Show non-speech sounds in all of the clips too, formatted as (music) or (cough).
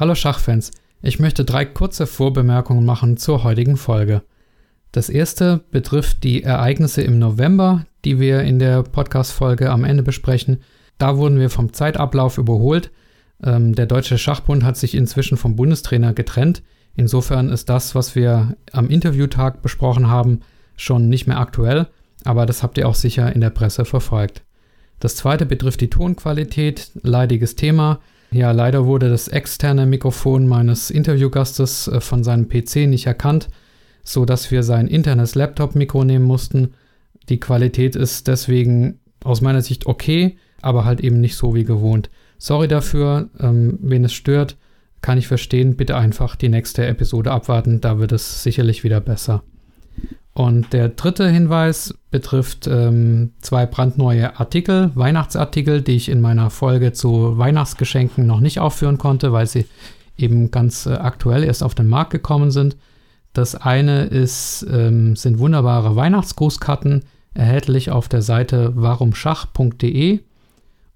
Hallo Schachfans, ich möchte drei kurze Vorbemerkungen machen zur heutigen Folge. Das erste betrifft die Ereignisse im November, die wir in der Podcast-Folge am Ende besprechen. Da wurden wir vom Zeitablauf überholt. Ähm, der Deutsche Schachbund hat sich inzwischen vom Bundestrainer getrennt. Insofern ist das, was wir am Interviewtag besprochen haben, schon nicht mehr aktuell, aber das habt ihr auch sicher in der Presse verfolgt. Das zweite betrifft die Tonqualität, leidiges Thema. Ja, leider wurde das externe Mikrofon meines Interviewgastes äh, von seinem PC nicht erkannt, so dass wir sein internes Laptop-Mikro nehmen mussten. Die Qualität ist deswegen aus meiner Sicht okay, aber halt eben nicht so wie gewohnt. Sorry dafür, ähm, wen es stört, kann ich verstehen. Bitte einfach die nächste Episode abwarten, da wird es sicherlich wieder besser. Und der dritte Hinweis betrifft ähm, zwei brandneue Artikel, Weihnachtsartikel, die ich in meiner Folge zu Weihnachtsgeschenken noch nicht aufführen konnte, weil sie eben ganz äh, aktuell erst auf den Markt gekommen sind. Das eine ist, ähm, sind wunderbare Weihnachtsgrußkarten, erhältlich auf der Seite warumschach.de.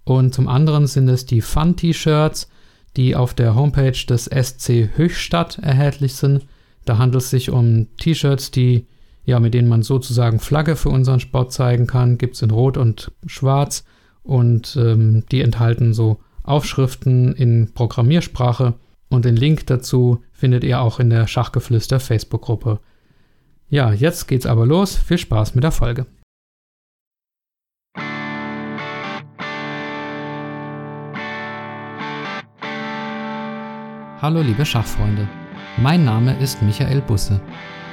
Und zum anderen sind es die Fun-T-Shirts, die auf der Homepage des SC Höchstadt erhältlich sind. Da handelt es sich um T-Shirts, die ja, mit denen man sozusagen Flagge für unseren Sport zeigen kann. Gibt es in Rot und Schwarz und ähm, die enthalten so Aufschriften in Programmiersprache und den Link dazu findet ihr auch in der Schachgeflüster Facebook-Gruppe. Ja, jetzt geht's aber los. Viel Spaß mit der Folge. Hallo liebe Schachfreunde, mein Name ist Michael Busse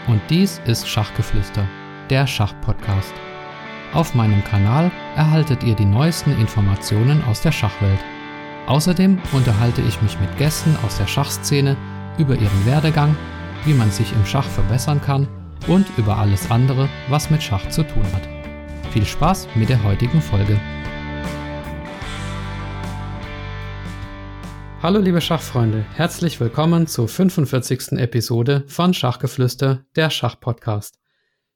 und dies ist Schachgeflüster, der Schachpodcast. Auf meinem Kanal erhaltet ihr die neuesten Informationen aus der Schachwelt. Außerdem unterhalte ich mich mit Gästen aus der Schachszene über ihren Werdegang, wie man sich im Schach verbessern kann und über alles andere, was mit Schach zu tun hat. Viel Spaß mit der heutigen Folge. Hallo liebe Schachfreunde, herzlich willkommen zur 45. Episode von Schachgeflüster, der Schachpodcast.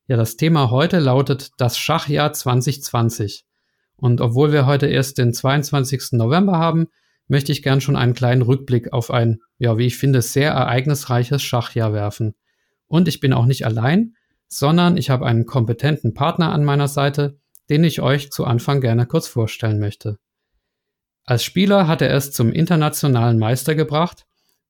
Ja, das Thema heute lautet das Schachjahr 2020. Und obwohl wir heute erst den 22. November haben, möchte ich gern schon einen kleinen Rückblick auf ein, ja, wie ich finde, sehr ereignisreiches Schachjahr werfen. Und ich bin auch nicht allein, sondern ich habe einen kompetenten Partner an meiner Seite, den ich euch zu Anfang gerne kurz vorstellen möchte. Als Spieler hat er es zum internationalen Meister gebracht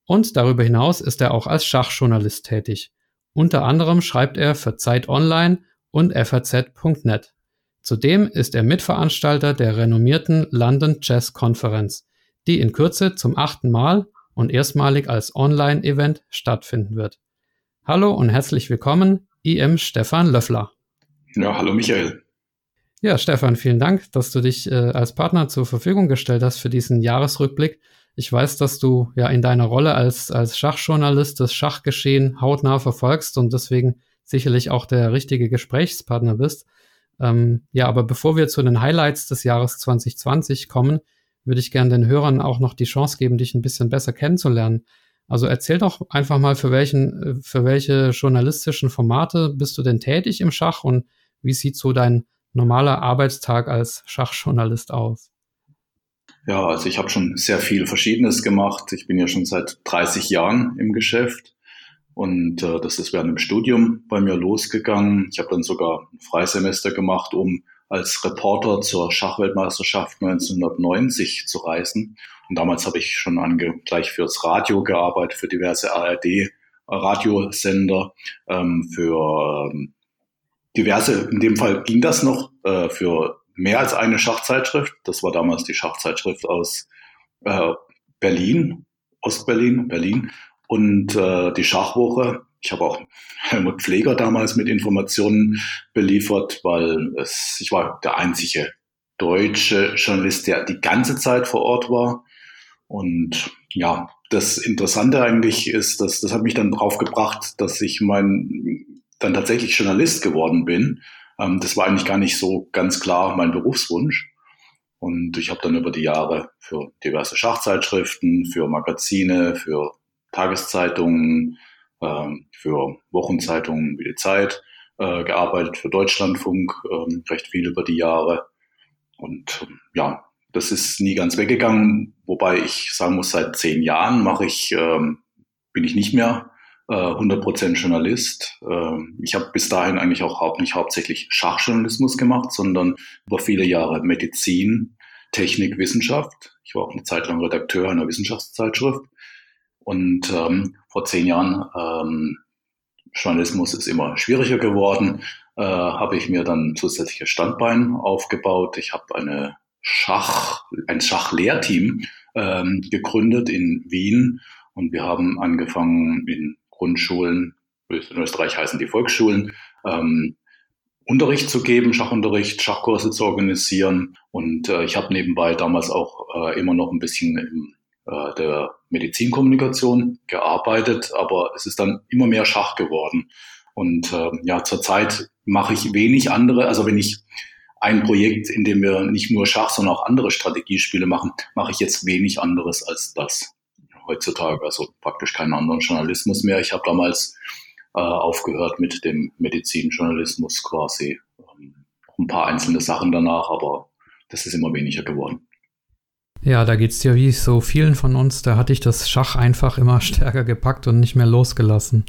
und darüber hinaus ist er auch als Schachjournalist tätig. Unter anderem schreibt er für Zeit Online und FAZ.net. Zudem ist er Mitveranstalter der renommierten London Chess Conference, die in Kürze zum achten Mal und erstmalig als Online-Event stattfinden wird. Hallo und herzlich willkommen, IM Stefan Löffler. Ja, hallo Michael. Ja, Stefan, vielen Dank, dass du dich äh, als Partner zur Verfügung gestellt hast für diesen Jahresrückblick. Ich weiß, dass du ja in deiner Rolle als, als Schachjournalist das Schachgeschehen hautnah verfolgst und deswegen sicherlich auch der richtige Gesprächspartner bist. Ähm, ja, aber bevor wir zu den Highlights des Jahres 2020 kommen, würde ich gerne den Hörern auch noch die Chance geben, dich ein bisschen besser kennenzulernen. Also erzähl doch einfach mal, für welchen, äh, für welche journalistischen Formate bist du denn tätig im Schach und wie sieht so dein normaler Arbeitstag als Schachjournalist aus? Ja, also ich habe schon sehr viel Verschiedenes gemacht. Ich bin ja schon seit 30 Jahren im Geschäft und äh, das ist während dem Studium bei mir losgegangen. Ich habe dann sogar ein Freisemester gemacht, um als Reporter zur Schachweltmeisterschaft 1990 zu reisen. Und damals habe ich schon ange gleich fürs Radio gearbeitet, für diverse ARD-Radiosender, ähm, für ähm, diverse, in dem Fall ging das noch äh, für mehr als eine Schachzeitschrift. Das war damals die Schachzeitschrift aus äh, Berlin, Ostberlin, Berlin und äh, die Schachwoche. Ich habe auch (laughs) Helmut Pfleger damals mit Informationen beliefert, weil es, ich war der einzige deutsche Journalist, der die ganze Zeit vor Ort war. Und ja, das Interessante eigentlich ist, dass das hat mich dann drauf gebracht, dass ich mein dann tatsächlich Journalist geworden bin. Ähm, das war eigentlich gar nicht so ganz klar mein Berufswunsch. Und ich habe dann über die Jahre für diverse Schachzeitschriften, für Magazine, für Tageszeitungen, ähm, für Wochenzeitungen wie die Zeit äh, gearbeitet, für Deutschlandfunk ähm, recht viel über die Jahre. Und ähm, ja, das ist nie ganz weggegangen, wobei ich sagen muss, seit zehn Jahren mache ich, ähm, bin ich nicht mehr äh, 100% Journalist. Ähm, ich habe bis dahin eigentlich auch nicht hauptsächlich Schachjournalismus gemacht, sondern über viele Jahre Medizin, Technik, Wissenschaft. Ich war auch eine Zeit lang Redakteur einer Wissenschaftszeitschrift. Und ähm, vor zehn Jahren, ähm, Journalismus ist immer schwieriger geworden, äh, habe ich mir dann zusätzliches Standbein aufgebaut. Ich habe eine Schach, ein Schachlehrteam ähm, gegründet in Wien und wir haben angefangen in Grundschulen, in Österreich heißen die Volksschulen, ähm, Unterricht zu geben, Schachunterricht, Schachkurse zu organisieren. Und äh, ich habe nebenbei damals auch äh, immer noch ein bisschen in äh, der Medizinkommunikation gearbeitet, aber es ist dann immer mehr Schach geworden. Und äh, ja, zurzeit mache ich wenig andere. Also wenn ich ein Projekt, in dem wir nicht nur Schach, sondern auch andere Strategiespiele machen, mache ich jetzt wenig anderes als das heutzutage. Also praktisch keinen anderen Journalismus mehr. Ich habe damals äh, aufgehört mit dem Medizinjournalismus quasi. Ähm, ein paar einzelne Sachen danach, aber das ist immer weniger geworden. Ja, da geht es ja wie so vielen von uns, da hatte ich das Schach einfach immer (laughs) stärker gepackt und nicht mehr losgelassen.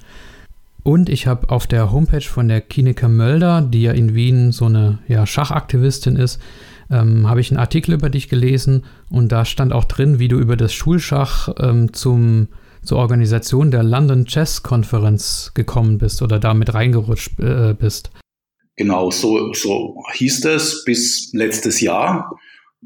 Und ich habe auf der Homepage von der Kineke Mölder, die ja in Wien so eine ja, Schachaktivistin ist, ähm, habe ich einen Artikel über dich gelesen und da stand auch drin, wie du über das Schulschach ähm, zum, zur Organisation der London Chess Conference gekommen bist oder damit reingerutscht äh, bist. Genau, so, so hieß es bis letztes Jahr.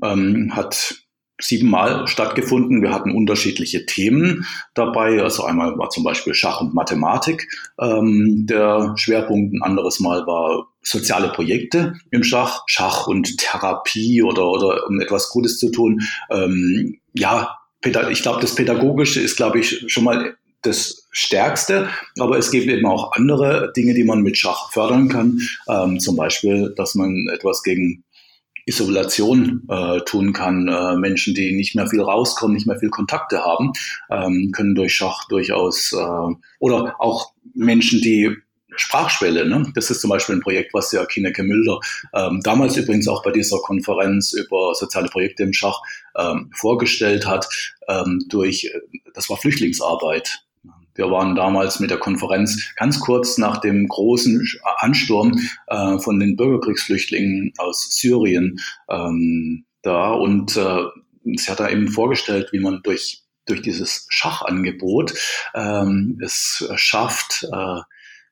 Ähm, hat siebenmal stattgefunden. Wir hatten unterschiedliche Themen dabei. Also einmal war zum Beispiel Schach und Mathematik ähm, der Schwerpunkt. Ein anderes Mal war soziale Projekte im Schach, Schach und Therapie oder, oder um etwas Gutes zu tun. Ähm, ja, ich glaube, das Pädagogische ist, glaube ich, schon mal das Stärkste, aber es gibt eben auch andere Dinge, die man mit Schach fördern kann. Ähm, zum Beispiel, dass man etwas gegen Isolation äh, tun kann. Äh, Menschen, die nicht mehr viel rauskommen, nicht mehr viel Kontakte haben, ähm, können durch Schach durchaus äh, oder auch Menschen, die Sprachschwelle. Ne? Das ist zum Beispiel ein Projekt, was der Kineke Mülder ähm, damals übrigens auch bei dieser Konferenz über soziale Projekte im Schach ähm, vorgestellt hat. Ähm, durch, das war Flüchtlingsarbeit. Wir waren damals mit der Konferenz ganz kurz nach dem großen Ansturm äh, von den Bürgerkriegsflüchtlingen aus Syrien ähm, da. Und äh, sie hat da eben vorgestellt, wie man durch durch dieses Schachangebot ähm, es schafft, äh,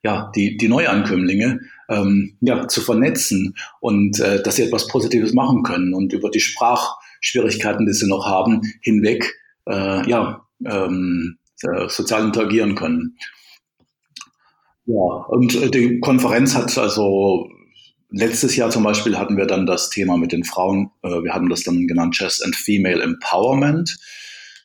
ja, die, die Neuankömmlinge ähm, ja, zu vernetzen und äh, dass sie etwas Positives machen können und über die Sprachschwierigkeiten, die sie noch haben, hinweg äh, ja, ähm, äh, sozial interagieren können. Ja, und äh, die Konferenz hat also letztes Jahr zum Beispiel hatten wir dann das Thema mit den Frauen, äh, wir hatten das dann genannt Chess and Female Empowerment.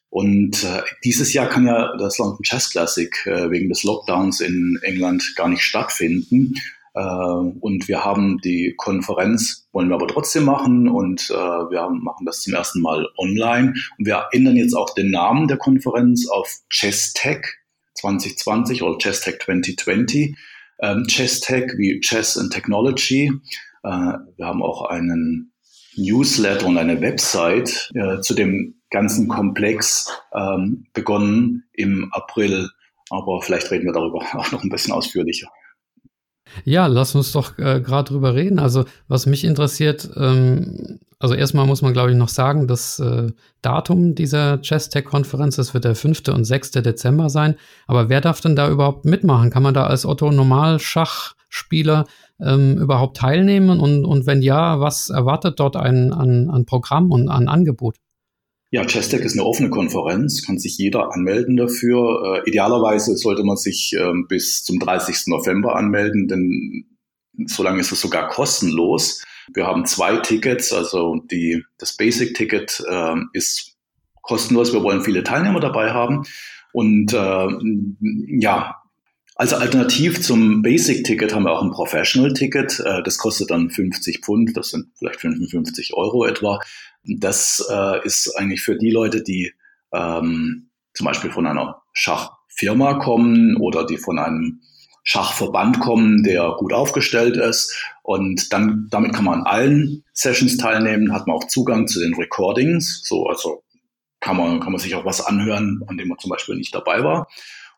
Und dieses Jahr kann ja das London Chess Classic wegen des Lockdowns in England gar nicht stattfinden. Äh, und wir haben die Konferenz, wollen wir aber trotzdem machen und äh, wir machen das zum ersten Mal online. Und wir ändern jetzt auch den Namen der Konferenz auf ChessTech 2020 oder ChessTech 2020. Ähm, ChessTech wie Chess and Technology. Äh, wir haben auch einen Newsletter und eine Website äh, zu dem ganzen Komplex ähm, begonnen im April. Aber vielleicht reden wir darüber (laughs) auch noch ein bisschen ausführlicher. Ja, lass uns doch äh, gerade drüber reden. Also, was mich interessiert, ähm, also erstmal muss man, glaube ich, noch sagen, das äh, Datum dieser Chess-Tech-Konferenz, das wird der 5. und 6. Dezember sein. Aber wer darf denn da überhaupt mitmachen? Kann man da als Otto-Normalschachspieler ähm, überhaupt teilnehmen? Und, und wenn ja, was erwartet dort ein, an, an Programm und an Angebot? Ja, Chestec ist eine offene Konferenz, kann sich jeder anmelden dafür. Äh, idealerweise sollte man sich ähm, bis zum 30. November anmelden, denn solange ist es sogar kostenlos. Wir haben zwei Tickets, also die, das Basic-Ticket äh, ist kostenlos. Wir wollen viele Teilnehmer dabei haben. Und äh, ja, als Alternativ zum Basic-Ticket haben wir auch ein Professional-Ticket. Äh, das kostet dann 50 Pfund, das sind vielleicht 55 Euro etwa. Das äh, ist eigentlich für die Leute, die ähm, zum Beispiel von einer Schachfirma kommen oder die von einem Schachverband kommen, der gut aufgestellt ist. Und dann, damit kann man an allen Sessions teilnehmen, hat man auch Zugang zu den Recordings. So, also kann man, kann man sich auch was anhören, an dem man zum Beispiel nicht dabei war.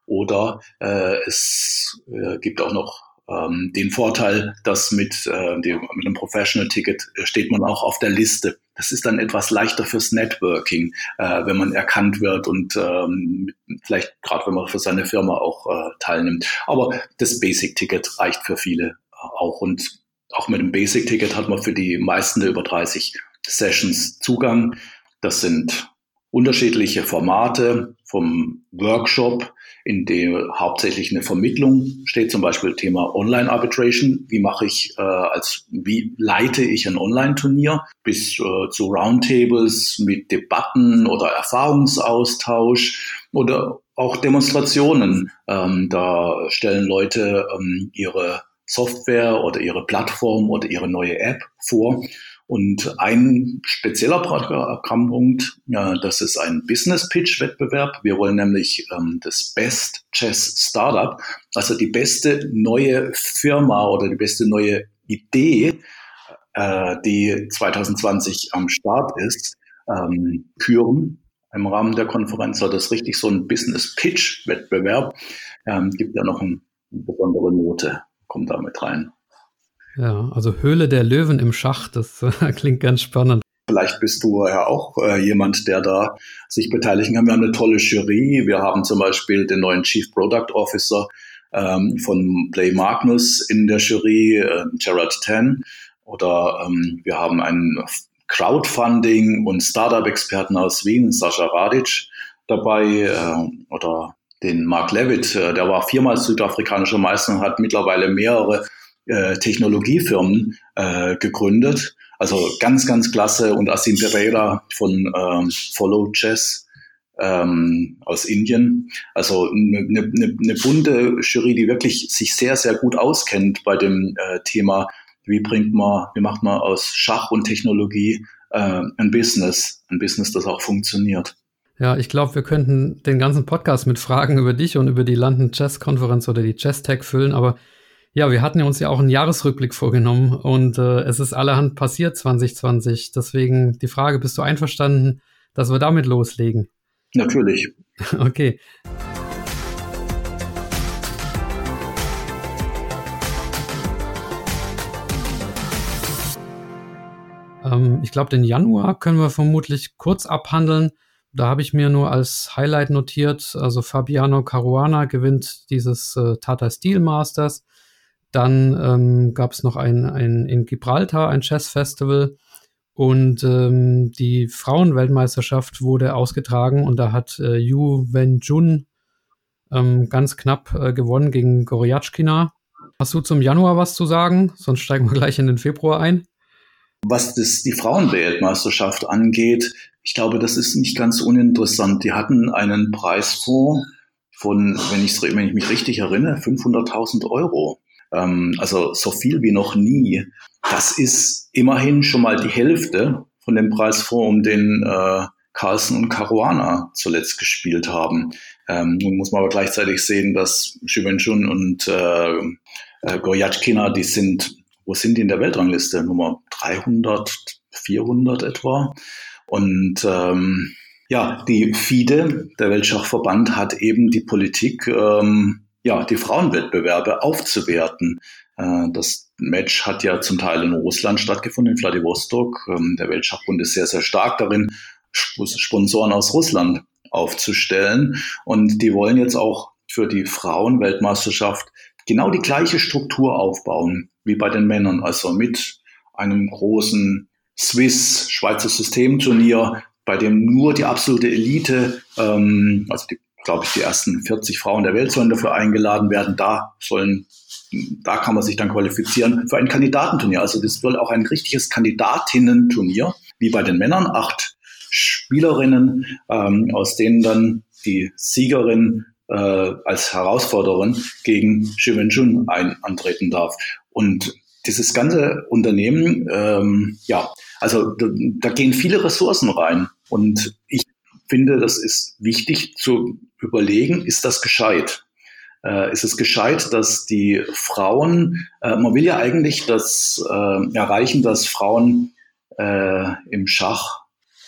Oder äh, es äh, gibt auch noch ähm, den Vorteil, dass mit, äh, dem, mit einem Professional-Ticket äh, steht man auch auf der Liste. Das ist dann etwas leichter fürs Networking, äh, wenn man erkannt wird und ähm, vielleicht gerade wenn man für seine Firma auch äh, teilnimmt. Aber das Basic-Ticket reicht für viele äh, auch und auch mit dem Basic-Ticket hat man für die meisten der über 30 Sessions Zugang. Das sind unterschiedliche Formate vom Workshop, in dem hauptsächlich eine Vermittlung steht, zum Beispiel Thema Online Arbitration. Wie mache ich äh, als, wie leite ich ein Online-Turnier bis äh, zu Roundtables mit Debatten oder Erfahrungsaustausch oder auch Demonstrationen. Ähm, da stellen Leute ähm, ihre Software oder ihre Plattform oder ihre neue App vor und ein spezieller Programmpunkt, ja, das ist ein Business Pitch Wettbewerb. Wir wollen nämlich ähm, das Best Chess Startup, also die beste neue Firma oder die beste neue Idee, äh, die 2020 am Start ist, ähm, küren. Im Rahmen der Konferenz soll das richtig so ein Business Pitch Wettbewerb. Ähm, gibt ja noch eine besondere Note, kommt da mit rein. Ja, also Höhle der Löwen im Schach, das (laughs) äh, klingt ganz spannend. Vielleicht bist du ja auch äh, jemand, der da sich beteiligen kann. Wir haben eine tolle Jury. Wir haben zum Beispiel den neuen Chief Product Officer ähm, von Play Magnus in der Jury, äh, Gerard Ten. Oder ähm, wir haben einen Crowdfunding- und Startup-Experten aus Wien, Sascha Radic, dabei. Äh, oder den Mark Levitt, äh, der war viermal südafrikanischer Meister und hat mittlerweile mehrere äh, Technologiefirmen äh, gegründet. Also ganz, ganz klasse. Und Asim Pereira von ähm, Follow Chess ähm, aus Indien. Also eine, eine, eine bunte Jury, die wirklich sich sehr, sehr gut auskennt bei dem äh, Thema, wie bringt man, wie macht man aus Schach und Technologie äh, ein Business, ein Business, das auch funktioniert. Ja, ich glaube, wir könnten den ganzen Podcast mit Fragen über dich und über die London Chess Konferenz oder die Chess Tech füllen, aber ja, wir hatten ja uns ja auch einen Jahresrückblick vorgenommen und äh, es ist allerhand passiert 2020. Deswegen die Frage, bist du einverstanden, dass wir damit loslegen? Natürlich. (laughs) Okay. Ähm, ich glaube, den Januar können wir vermutlich kurz abhandeln. Da habe ich mir nur als Highlight notiert, also Fabiano Caruana gewinnt dieses äh, Tata Steel Masters. Dann ähm, gab es noch ein, ein in Gibraltar ein Chess Festival und ähm, die Frauenweltmeisterschaft wurde ausgetragen und da hat äh, Yu Wenjun ähm, ganz knapp äh, gewonnen gegen Goriachkina. Hast du zum Januar was zu sagen? Sonst steigen wir gleich in den Februar ein. Was das, die Frauenweltmeisterschaft angeht, ich glaube, das ist nicht ganz uninteressant. Die hatten einen Preisfonds von, wenn, wenn ich mich richtig erinnere, 500.000 Euro ähm, also so viel wie noch nie. Das ist immerhin schon mal die Hälfte von dem Preisfonds, um den äh, Carlsen und Caruana zuletzt gespielt haben. Ähm, nun muss man aber gleichzeitig sehen, dass Shivenchun und äh, äh, Goyatchkina, die sind, wo sind die in der Weltrangliste? Nummer 300, 400 etwa. Und ähm, ja, die FIDE, der Weltschachverband, hat eben die Politik ähm, ja, die Frauenwettbewerbe aufzuwerten. Äh, das Match hat ja zum Teil in Russland stattgefunden, in Vladivostok. Ähm, der Weltschachbund ist sehr, sehr stark darin, Sponsoren aus Russland aufzustellen. Und die wollen jetzt auch für die Frauenweltmeisterschaft genau die gleiche Struktur aufbauen wie bei den Männern. Also mit einem großen Swiss Schweizer Systemturnier, bei dem nur die absolute Elite, ähm, also die glaube ich, die ersten 40 Frauen der Welt sollen dafür eingeladen werden. Da sollen, da kann man sich dann qualifizieren für ein Kandidatenturnier. Also das soll auch ein richtiges Kandidatinnen-Turnier, wie bei den Männern. Acht Spielerinnen, ähm, aus denen dann die Siegerin äh, als Herausforderin gegen Shivenjun ein antreten darf. Und dieses ganze Unternehmen, ähm, ja, also da, da gehen viele Ressourcen rein. Und ich finde, das ist wichtig zu überlegen, ist das gescheit? äh, ist es gescheit, dass die Frauen, äh, man will ja eigentlich das äh, erreichen, dass Frauen äh, im Schach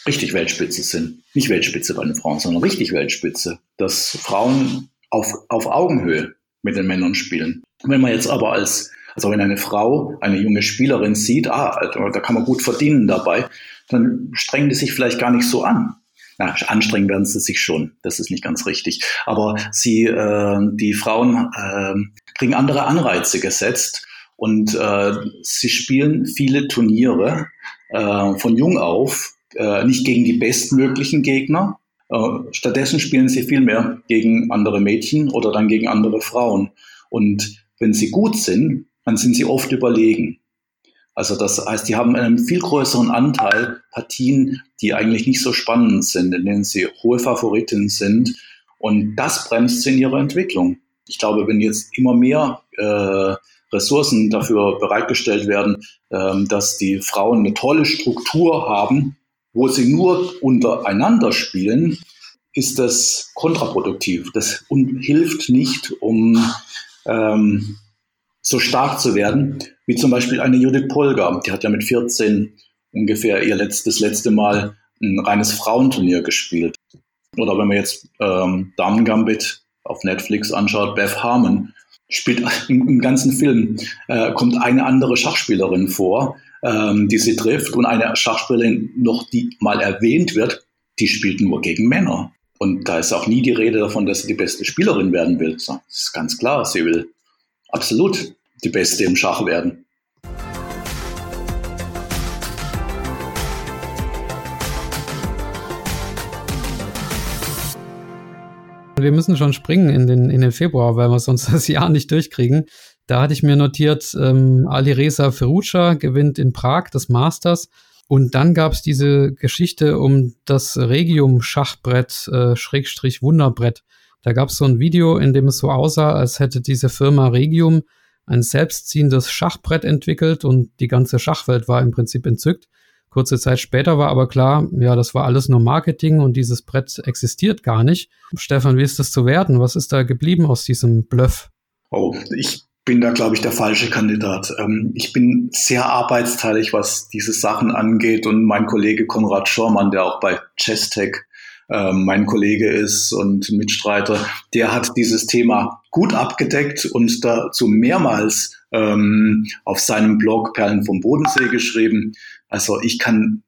richtig Weltspitze sind. Nicht Weltspitze bei den Frauen, sondern richtig Weltspitze. Dass Frauen auf, auf Augenhöhe mit den Männern spielen. Wenn man jetzt aber als, also wenn eine Frau, eine junge Spielerin sieht, ah, da kann man gut verdienen dabei, dann strengen die sich vielleicht gar nicht so an. Na, anstrengen werden sie sich schon, das ist nicht ganz richtig. Aber sie, äh, die Frauen äh, kriegen andere Anreize gesetzt und äh, sie spielen viele Turniere äh, von jung auf, äh, nicht gegen die bestmöglichen Gegner. Äh, stattdessen spielen sie viel mehr gegen andere Mädchen oder dann gegen andere Frauen. Und wenn sie gut sind, dann sind sie oft überlegen. Also das heißt, die haben einen viel größeren Anteil Partien, die eigentlich nicht so spannend sind, in denen sie hohe Favoriten sind. Und das bremst sie in ihrer Entwicklung. Ich glaube, wenn jetzt immer mehr äh, Ressourcen dafür bereitgestellt werden, äh, dass die Frauen eine tolle Struktur haben, wo sie nur untereinander spielen, ist das kontraproduktiv. Das hilft nicht, um ähm, so stark zu werden, wie zum Beispiel eine Judith Polgar. Die hat ja mit 14 ungefähr ihr letztes, letzte Mal ein reines Frauenturnier gespielt. Oder wenn man jetzt ähm, Damen Gambit auf Netflix anschaut, Beth Harmon spielt im, im ganzen Film, äh, kommt eine andere Schachspielerin vor, ähm, die sie trifft und eine Schachspielerin noch, die mal erwähnt wird, die spielt nur gegen Männer. Und da ist auch nie die Rede davon, dass sie die beste Spielerin werden will. Das ist ganz klar, sie will absolut die Beste im Schach werden. Wir müssen schon springen in den, in den Februar, weil wir sonst (laughs) das Jahr nicht durchkriegen. Da hatte ich mir notiert, ähm, Alireza Ferruccia gewinnt in Prag das Masters. Und dann gab es diese Geschichte um das Regium-Schachbrett, äh, Schrägstrich Wunderbrett. Da gab es so ein Video, in dem es so aussah, als hätte diese Firma Regium ein selbstziehendes Schachbrett entwickelt und die ganze Schachwelt war im Prinzip entzückt. Kurze Zeit später war aber klar, ja, das war alles nur Marketing und dieses Brett existiert gar nicht. Stefan, wie ist das zu werden? Was ist da geblieben aus diesem Bluff? Oh, ich bin da, glaube ich, der falsche Kandidat. Ähm, ich bin sehr arbeitsteilig, was diese Sachen angeht und mein Kollege Konrad Schormann, der auch bei Chestech äh, mein Kollege ist und Mitstreiter, der hat dieses Thema gut abgedeckt und dazu mehrmals ähm, auf seinem Blog Perlen vom Bodensee geschrieben. Also ich kann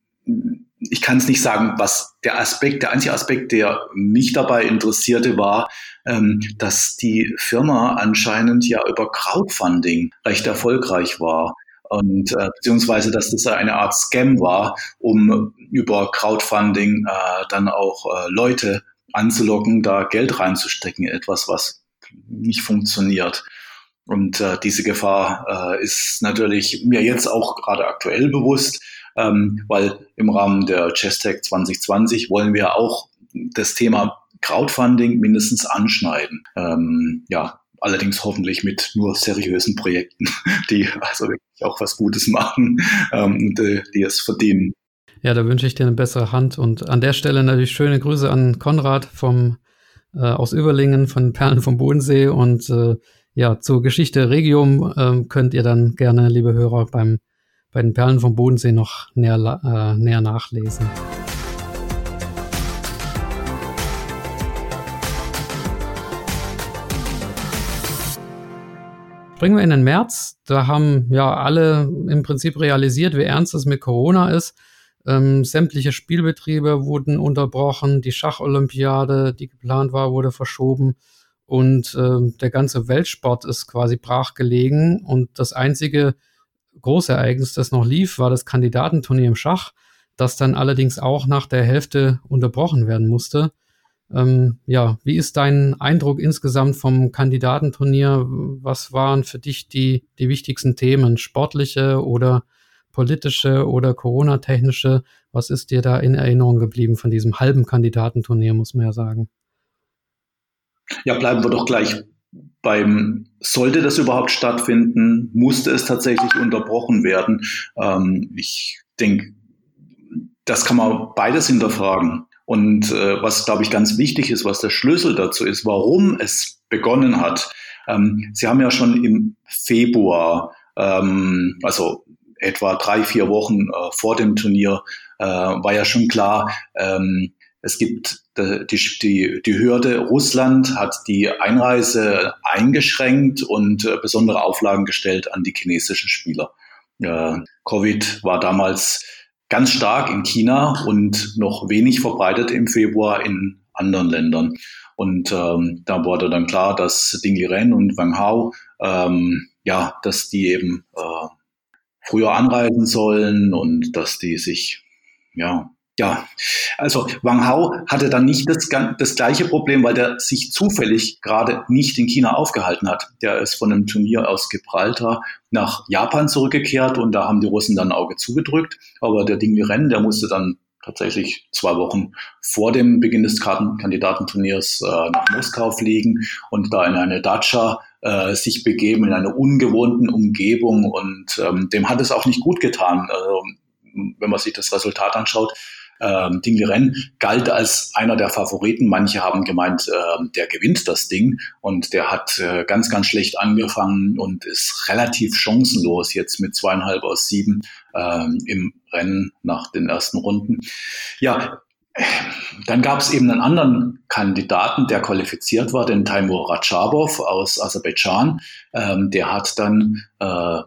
ich kann es nicht sagen, was der Aspekt, der einzige Aspekt, der mich dabei interessierte, war, ähm, dass die Firma anscheinend ja über Crowdfunding recht erfolgreich war und äh, beziehungsweise dass das eine Art Scam war, um über Crowdfunding äh, dann auch äh, Leute anzulocken, da Geld reinzustecken, etwas, was nicht funktioniert. Und äh, diese Gefahr äh, ist natürlich mir jetzt auch gerade aktuell bewusst, ähm, weil im Rahmen der Chestech 2020 wollen wir auch das Thema Crowdfunding mindestens anschneiden. Ähm, ja, allerdings hoffentlich mit nur seriösen Projekten, (laughs) die also wirklich auch was Gutes machen ähm, und äh, die es verdienen. Ja, da wünsche ich dir eine bessere Hand und an der Stelle natürlich schöne Grüße an Konrad vom äh, aus Überlingen von Perlen vom Bodensee und äh, ja, zur Geschichte Regium äh, könnt ihr dann gerne, liebe Hörer, beim bei den Perlen vom Bodensee noch näher, äh, näher nachlesen. Springen wir in den März. Da haben ja alle im Prinzip realisiert, wie ernst es mit Corona ist. Ähm, sämtliche Spielbetriebe wurden unterbrochen. Die Schacholympiade, die geplant war, wurde verschoben. Und äh, der ganze Weltsport ist quasi brachgelegen. Und das einzige große Ereignis, das noch lief, war das Kandidatenturnier im Schach, das dann allerdings auch nach der Hälfte unterbrochen werden musste. Ähm, ja, wie ist dein Eindruck insgesamt vom Kandidatenturnier? Was waren für dich die, die wichtigsten Themen? Sportliche oder politische oder Corona-technische? Was ist dir da in Erinnerung geblieben von diesem halben Kandidatenturnier, muss man ja sagen? Ja, bleiben wir doch gleich beim, sollte das überhaupt stattfinden, musste es tatsächlich unterbrochen werden. Ähm, ich denke, das kann man beides hinterfragen. Und äh, was, glaube ich, ganz wichtig ist, was der Schlüssel dazu ist, warum es begonnen hat, Ähm, Sie haben ja schon im Februar, ähm, also etwa drei, vier Wochen äh, vor dem Turnier, äh, war ja schon klar, ähm, es gibt die, die, die Hürde, Russland hat die Einreise eingeschränkt und äh, besondere Auflagen gestellt an die chinesischen Spieler. Äh, Covid war damals ganz stark in China und noch wenig verbreitet im Februar in anderen Ländern. Und ähm, da wurde dann klar, dass Ding Liren und Wang Hao, ähm, ja, dass die eben äh, früher anreisen sollen und dass die sich ja ja, also Wang Hao hatte dann nicht das, das gleiche Problem, weil der sich zufällig gerade nicht in China aufgehalten hat. Der ist von einem Turnier aus Gibraltar nach Japan zurückgekehrt und da haben die Russen dann ein Auge zugedrückt. Aber der Ding Liren, der musste dann tatsächlich zwei Wochen vor dem Beginn des Kandidatenturniers äh, nach Moskau fliegen und da in eine Datscha äh, sich begeben, in einer ungewohnten Umgebung. Und ähm, dem hat es auch nicht gut getan. Also, wenn man sich das Resultat anschaut, ähm, Ding Liren galt als einer der Favoriten. Manche haben gemeint, äh, der gewinnt das Ding und der hat äh, ganz, ganz schlecht angefangen und ist relativ chancenlos jetzt mit zweieinhalb aus sieben ähm, im Rennen nach den ersten Runden. Ja, dann gab es eben einen anderen Kandidaten, der qualifiziert war, den Taimur Ratschabov aus Aserbaidschan. Ähm, der hat dann äh,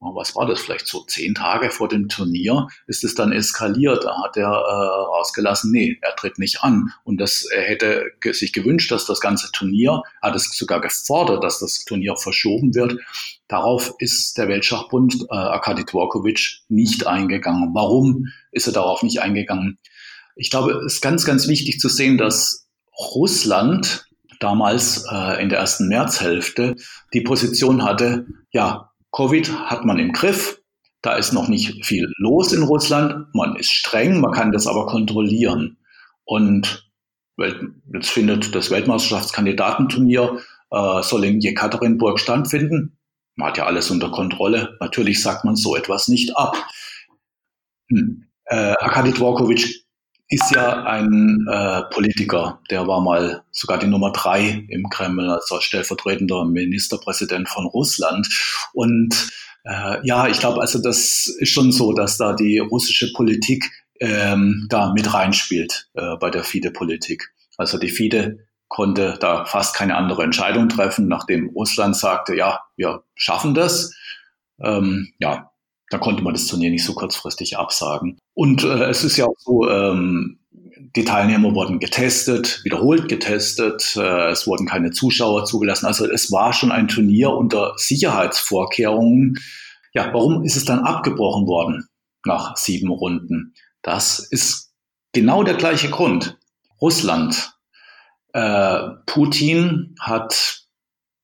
was war das, vielleicht so zehn Tage vor dem Turnier, ist es dann eskaliert. Da hat er äh, rausgelassen, nee, er tritt nicht an. Und das, er hätte sich gewünscht, dass das ganze Turnier, hat es sogar gefordert, dass das Turnier verschoben wird. Darauf ist der Weltschachbund äh, Arkadi Dvorkovic nicht eingegangen. Warum ist er darauf nicht eingegangen? Ich glaube, es ist ganz, ganz wichtig zu sehen, dass Russland damals äh, in der ersten Märzhälfte die Position hatte, ja, Covid hat man im Griff. Da ist noch nicht viel los in Russland. Man ist streng, man kann das aber kontrollieren. Und jetzt findet das Weltmeisterschaftskandidatenturnier äh, soll in Jekaterinburg stattfinden. Man hat ja alles unter Kontrolle. Natürlich sagt man so etwas nicht ab. Hm. Äh, Arkadi Dvorkovic ist ja ein äh, Politiker, der war mal sogar die Nummer drei im Kreml als stellvertretender Ministerpräsident von Russland. Und äh, ja, ich glaube, also das ist schon so, dass da die russische Politik ähm, da mit reinspielt äh, bei der FIDE-Politik. Also die FIDE konnte da fast keine andere Entscheidung treffen, nachdem Russland sagte, ja, wir schaffen das. Ähm, ja, da konnte man das Turnier nicht so kurzfristig absagen. Und äh, es ist ja auch so, ähm, die Teilnehmer wurden getestet, wiederholt getestet, äh, es wurden keine Zuschauer zugelassen. Also es war schon ein Turnier unter Sicherheitsvorkehrungen. Ja, warum ist es dann abgebrochen worden nach sieben Runden? Das ist genau der gleiche Grund. Russland. Äh, Putin hat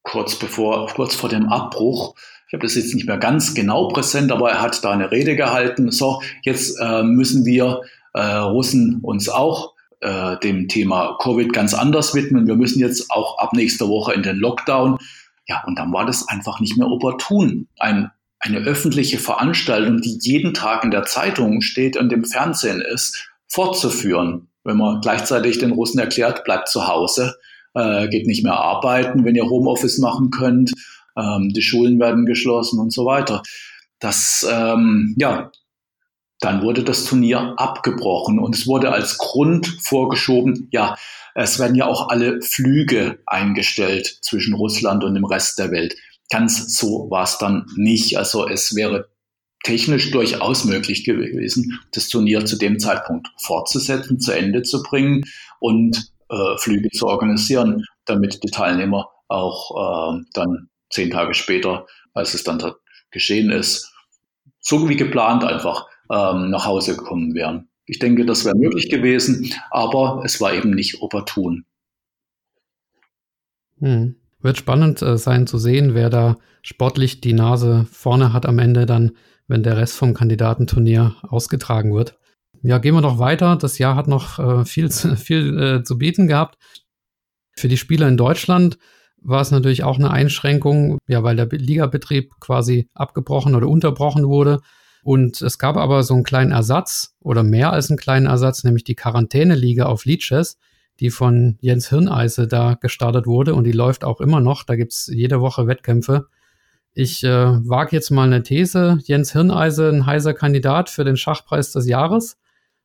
kurz bevor, kurz vor dem Abbruch ich habe das jetzt nicht mehr ganz genau präsent, aber er hat da eine Rede gehalten. So, jetzt äh, müssen wir äh, Russen uns auch äh, dem Thema Covid ganz anders widmen. Wir müssen jetzt auch ab nächster Woche in den Lockdown. Ja, und dann war das einfach nicht mehr opportun. Ein, eine öffentliche Veranstaltung, die jeden Tag in der Zeitung steht und im Fernsehen ist, fortzuführen. Wenn man gleichzeitig den Russen erklärt, bleibt zu Hause, äh, geht nicht mehr arbeiten, wenn ihr Homeoffice machen könnt ähm, die Schulen werden geschlossen und so weiter. Das, ähm, ja, dann wurde das Turnier abgebrochen und es wurde als Grund vorgeschoben, ja, es werden ja auch alle Flüge eingestellt zwischen Russland und dem Rest der Welt. Ganz so war es dann nicht. Also es wäre technisch durchaus möglich gewesen, das Turnier zu dem Zeitpunkt fortzusetzen, zu Ende zu bringen und äh, Flüge zu organisieren, damit die Teilnehmer auch äh, dann zehn Tage später, als es dann geschehen ist, so wie geplant einfach ähm, nach Hause gekommen wären. Ich denke, das wäre möglich gewesen, aber es war eben nicht opportun. Hm. Wird spannend äh, sein zu sehen, wer da sportlich die Nase vorne hat am Ende dann, wenn der Rest vom Kandidatenturnier ausgetragen wird. Ja, gehen wir noch weiter. Das Jahr hat noch äh, viel, (laughs) viel äh, zu bieten gehabt. Für die Spieler in Deutschland war es natürlich auch eine Einschränkung, ja, weil der Ligabetrieb quasi abgebrochen oder unterbrochen wurde. Und es gab aber so einen kleinen Ersatz oder mehr als einen kleinen Ersatz, nämlich die Quarantäneliga auf Leeches. die von Jens Hirneise da gestartet wurde und die läuft auch immer noch. Da gibt's jede Woche Wettkämpfe. Ich äh, wage jetzt mal eine These. Jens Hirneise, ein heißer Kandidat für den Schachpreis des Jahres,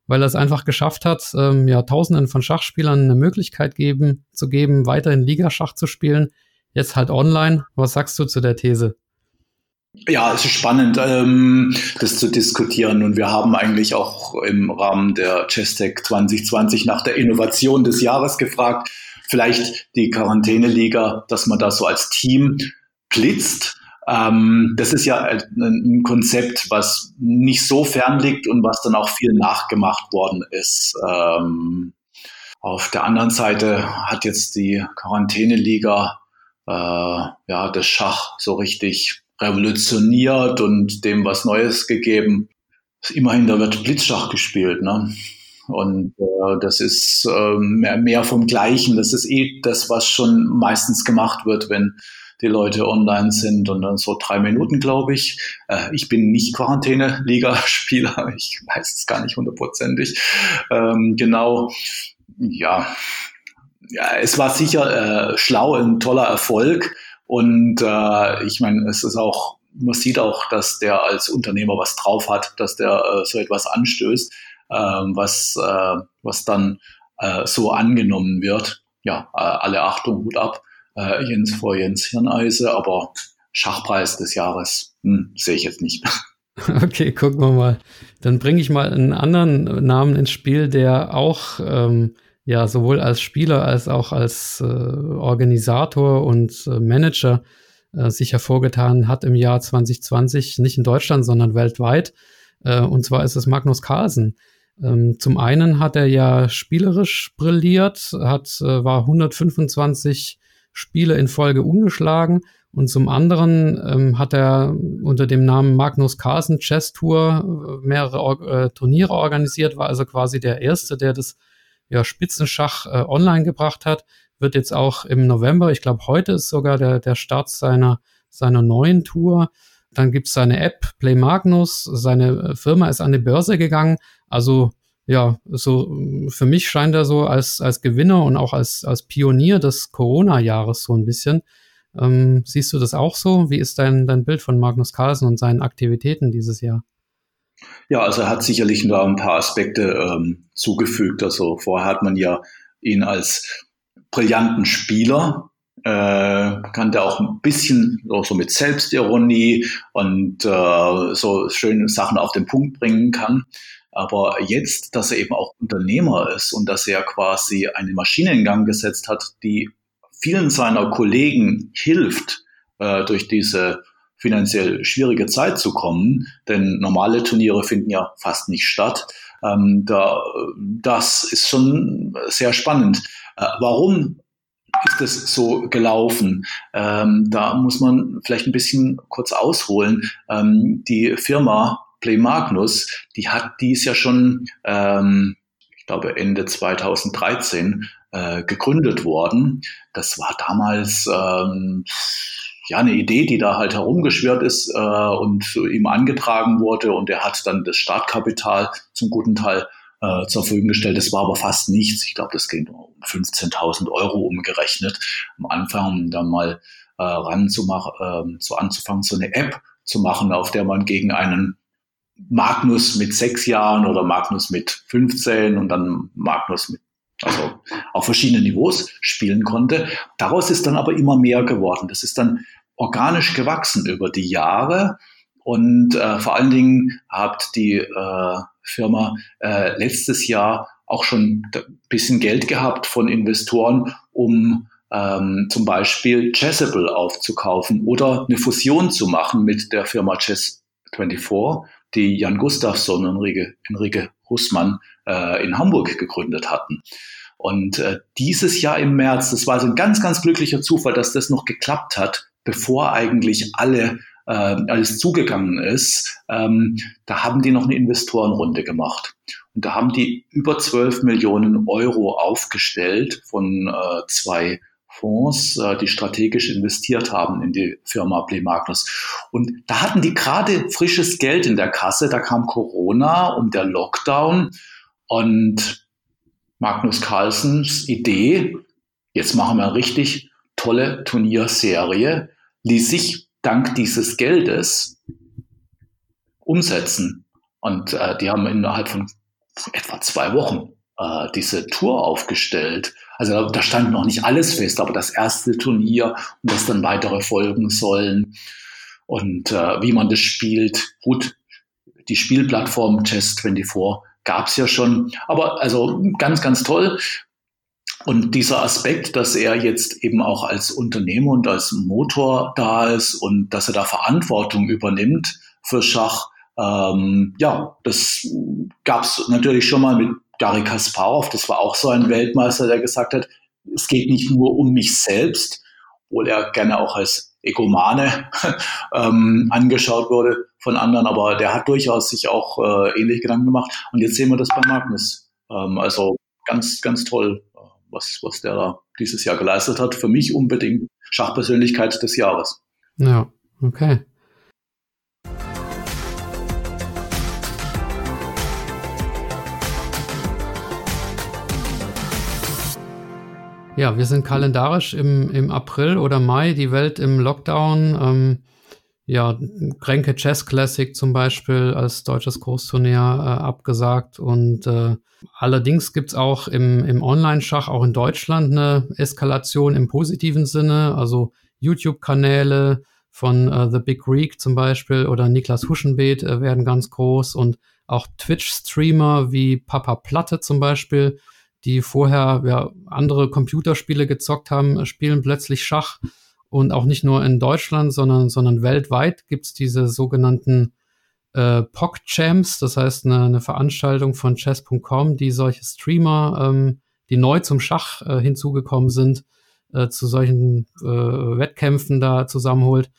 weil er es einfach geschafft hat, ähm, ja, Tausenden von Schachspielern eine Möglichkeit geben, zu geben, weiterhin Ligaschach zu spielen. Jetzt halt online. Was sagst du zu der These? Ja, es ist spannend, ähm, das zu diskutieren. Und wir haben eigentlich auch im Rahmen der Chestec 2020 nach der Innovation des Jahres gefragt. Vielleicht die Quarantäneliga, dass man da so als Team blitzt. Ähm, das ist ja ein Konzept, was nicht so fern liegt und was dann auch viel nachgemacht worden ist. Ähm, auf der anderen Seite hat jetzt die Quarantäneliga äh, ja das Schach so richtig revolutioniert und dem was Neues gegeben. Immerhin, da wird Blitzschach gespielt, ne? Und äh, das ist äh, mehr, mehr vom Gleichen. Das ist eh das, was schon meistens gemacht wird, wenn die Leute online sind und dann so drei Minuten, glaube ich. Äh, ich bin nicht Quarantäne-Liga-Spieler, (laughs) ich weiß es gar nicht hundertprozentig. Ähm, genau, ja. ja, es war sicher äh, schlau, ein toller Erfolg. Und äh, ich meine, es ist auch, man sieht auch, dass der als Unternehmer was drauf hat, dass der äh, so etwas anstößt, äh, was, äh, was dann äh, so angenommen wird. Ja, äh, alle Achtung, Hut ab, äh, Jens vor Jens Hirneise, aber Schachpreis des Jahres hm, sehe ich jetzt nicht. (laughs) Okay, gucken wir mal. Dann bringe ich mal einen anderen Namen ins Spiel, der auch ähm, ja sowohl als Spieler als auch als äh, Organisator und äh, Manager äh, sich hervorgetan hat im Jahr 2020, nicht in Deutschland, sondern weltweit. Äh, und zwar ist es Magnus Carlsen. Ähm, zum einen hat er ja spielerisch brilliert, hat, äh, war 125 Spiele in Folge ungeschlagen und zum anderen ähm, hat er unter dem Namen Magnus Carlsen Chess Tour äh, mehrere äh, Turniere organisiert, war also quasi der erste, der das ja, Spitzenschach äh, online gebracht hat, wird jetzt auch im November, ich glaube heute ist sogar der, der Start seiner, seiner neuen Tour. Dann gibt's seine App Play Magnus, seine äh, Firma ist an die Börse gegangen. Also ja, so für mich scheint er so als, als Gewinner und auch als, als Pionier des Corona-Jahres so ein bisschen. Ähm, siehst du das auch so? Wie ist dein, dein Bild von Magnus Carlsen und seinen Aktivitäten dieses Jahr? Ja, also er hat sicherlich da ein paar Aspekte ähm, zugefügt. Also vorher hat man ja ihn als brillanten Spieler äh, kannte auch ein bisschen auch so mit Selbstironie und äh, so schöne Sachen auf den Punkt bringen kann. Aber jetzt, dass er eben auch Unternehmer ist und dass er quasi eine Maschine in Gang gesetzt hat, die vielen seiner Kollegen hilft, äh, durch diese finanziell schwierige Zeit zu kommen, denn normale Turniere finden ja fast nicht statt. Ähm, da, das ist schon sehr spannend. Äh, warum ist es so gelaufen? Ähm, da muss man vielleicht ein bisschen kurz ausholen. Ähm, die Firma Play Magnus, die hat dies ja schon, ähm, ich glaube Ende 2013 äh, gegründet worden. Das war damals ähm, ja eine Idee, die da halt herumgeschwirrt ist äh, und ihm angetragen wurde und er hat dann das Startkapital zum guten Teil äh, zur Verfügung gestellt. Das war aber fast nichts. Ich glaube, das ging um 15.000 Euro umgerechnet am Anfang, um dann mal äh, ranzumachen, äh, so anzufangen, so eine App zu machen, auf der man gegen einen Magnus mit sechs Jahren oder Magnus mit 15 und dann Magnus mit also auf verschiedenen Niveaus spielen konnte. Daraus ist dann aber immer mehr geworden. Das ist dann organisch gewachsen über die Jahre. Und äh, vor allen Dingen hat die äh, Firma äh, letztes Jahr auch schon ein bisschen Geld gehabt von Investoren, um ähm, zum Beispiel Chessable aufzukaufen oder eine Fusion zu machen mit der Firma Chess24, die Jan Gustafsson und Enrique, Enrique Hussmann äh, in Hamburg gegründet hatten. Und äh, dieses Jahr im März, das war so ein ganz, ganz glücklicher Zufall, dass das noch geklappt hat, bevor eigentlich alle äh, alles zugegangen ist. Ähm, da haben die noch eine Investorenrunde gemacht. Und da haben die über 12 Millionen Euro aufgestellt von äh, zwei Fonds, äh, die strategisch investiert haben in die Firma Play Magnus. Und da hatten die gerade frisches Geld in der Kasse. Da kam Corona und der Lockdown. Und Magnus Carlsens Idee, jetzt machen wir eine richtig tolle Turnierserie, ließ sich dank dieses Geldes umsetzen. Und äh, die haben innerhalb von etwa zwei Wochen äh, diese Tour aufgestellt. Also da stand noch nicht alles fest, aber das erste Turnier und das dann weitere folgen sollen und äh, wie man das spielt. Gut, die Spielplattform Chess24 gab es ja schon, aber also ganz, ganz toll. Und dieser Aspekt, dass er jetzt eben auch als Unternehmer und als Motor da ist und dass er da Verantwortung übernimmt für Schach, ähm, ja, das gab es natürlich schon mal mit Gary Kasparov. Das war auch so ein Weltmeister, der gesagt hat, es geht nicht nur um mich selbst, obwohl er gerne auch als Egomane (laughs) ähm, angeschaut wurde von anderen, aber der hat durchaus sich auch äh, ähnlich Gedanken gemacht. Und jetzt sehen wir das bei Magnus. Ähm, also ganz, ganz toll, äh, was, was der da dieses Jahr geleistet hat. Für mich unbedingt Schachpersönlichkeit des Jahres. Ja, okay. Ja, wir sind kalendarisch im, im April oder Mai, die Welt im Lockdown. Ähm, ja, Kränke Chess Classic zum Beispiel als deutsches Großturnier äh, abgesagt. Und äh, allerdings gibt's auch im, im Online-Schach, auch in Deutschland, eine Eskalation im positiven Sinne. Also YouTube-Kanäle von äh, The Big Greek zum Beispiel oder Niklas Huschenbeet äh, werden ganz groß und auch Twitch-Streamer wie Papa Platte zum Beispiel die vorher ja, andere Computerspiele gezockt haben, spielen plötzlich Schach. Und auch nicht nur in Deutschland, sondern, sondern weltweit gibt's diese sogenannten äh, POC-Champs, das heißt eine, eine Veranstaltung von chess.com, die solche Streamer, ähm, die neu zum Schach äh, hinzugekommen sind, äh, zu solchen äh, Wettkämpfen da zusammenholt.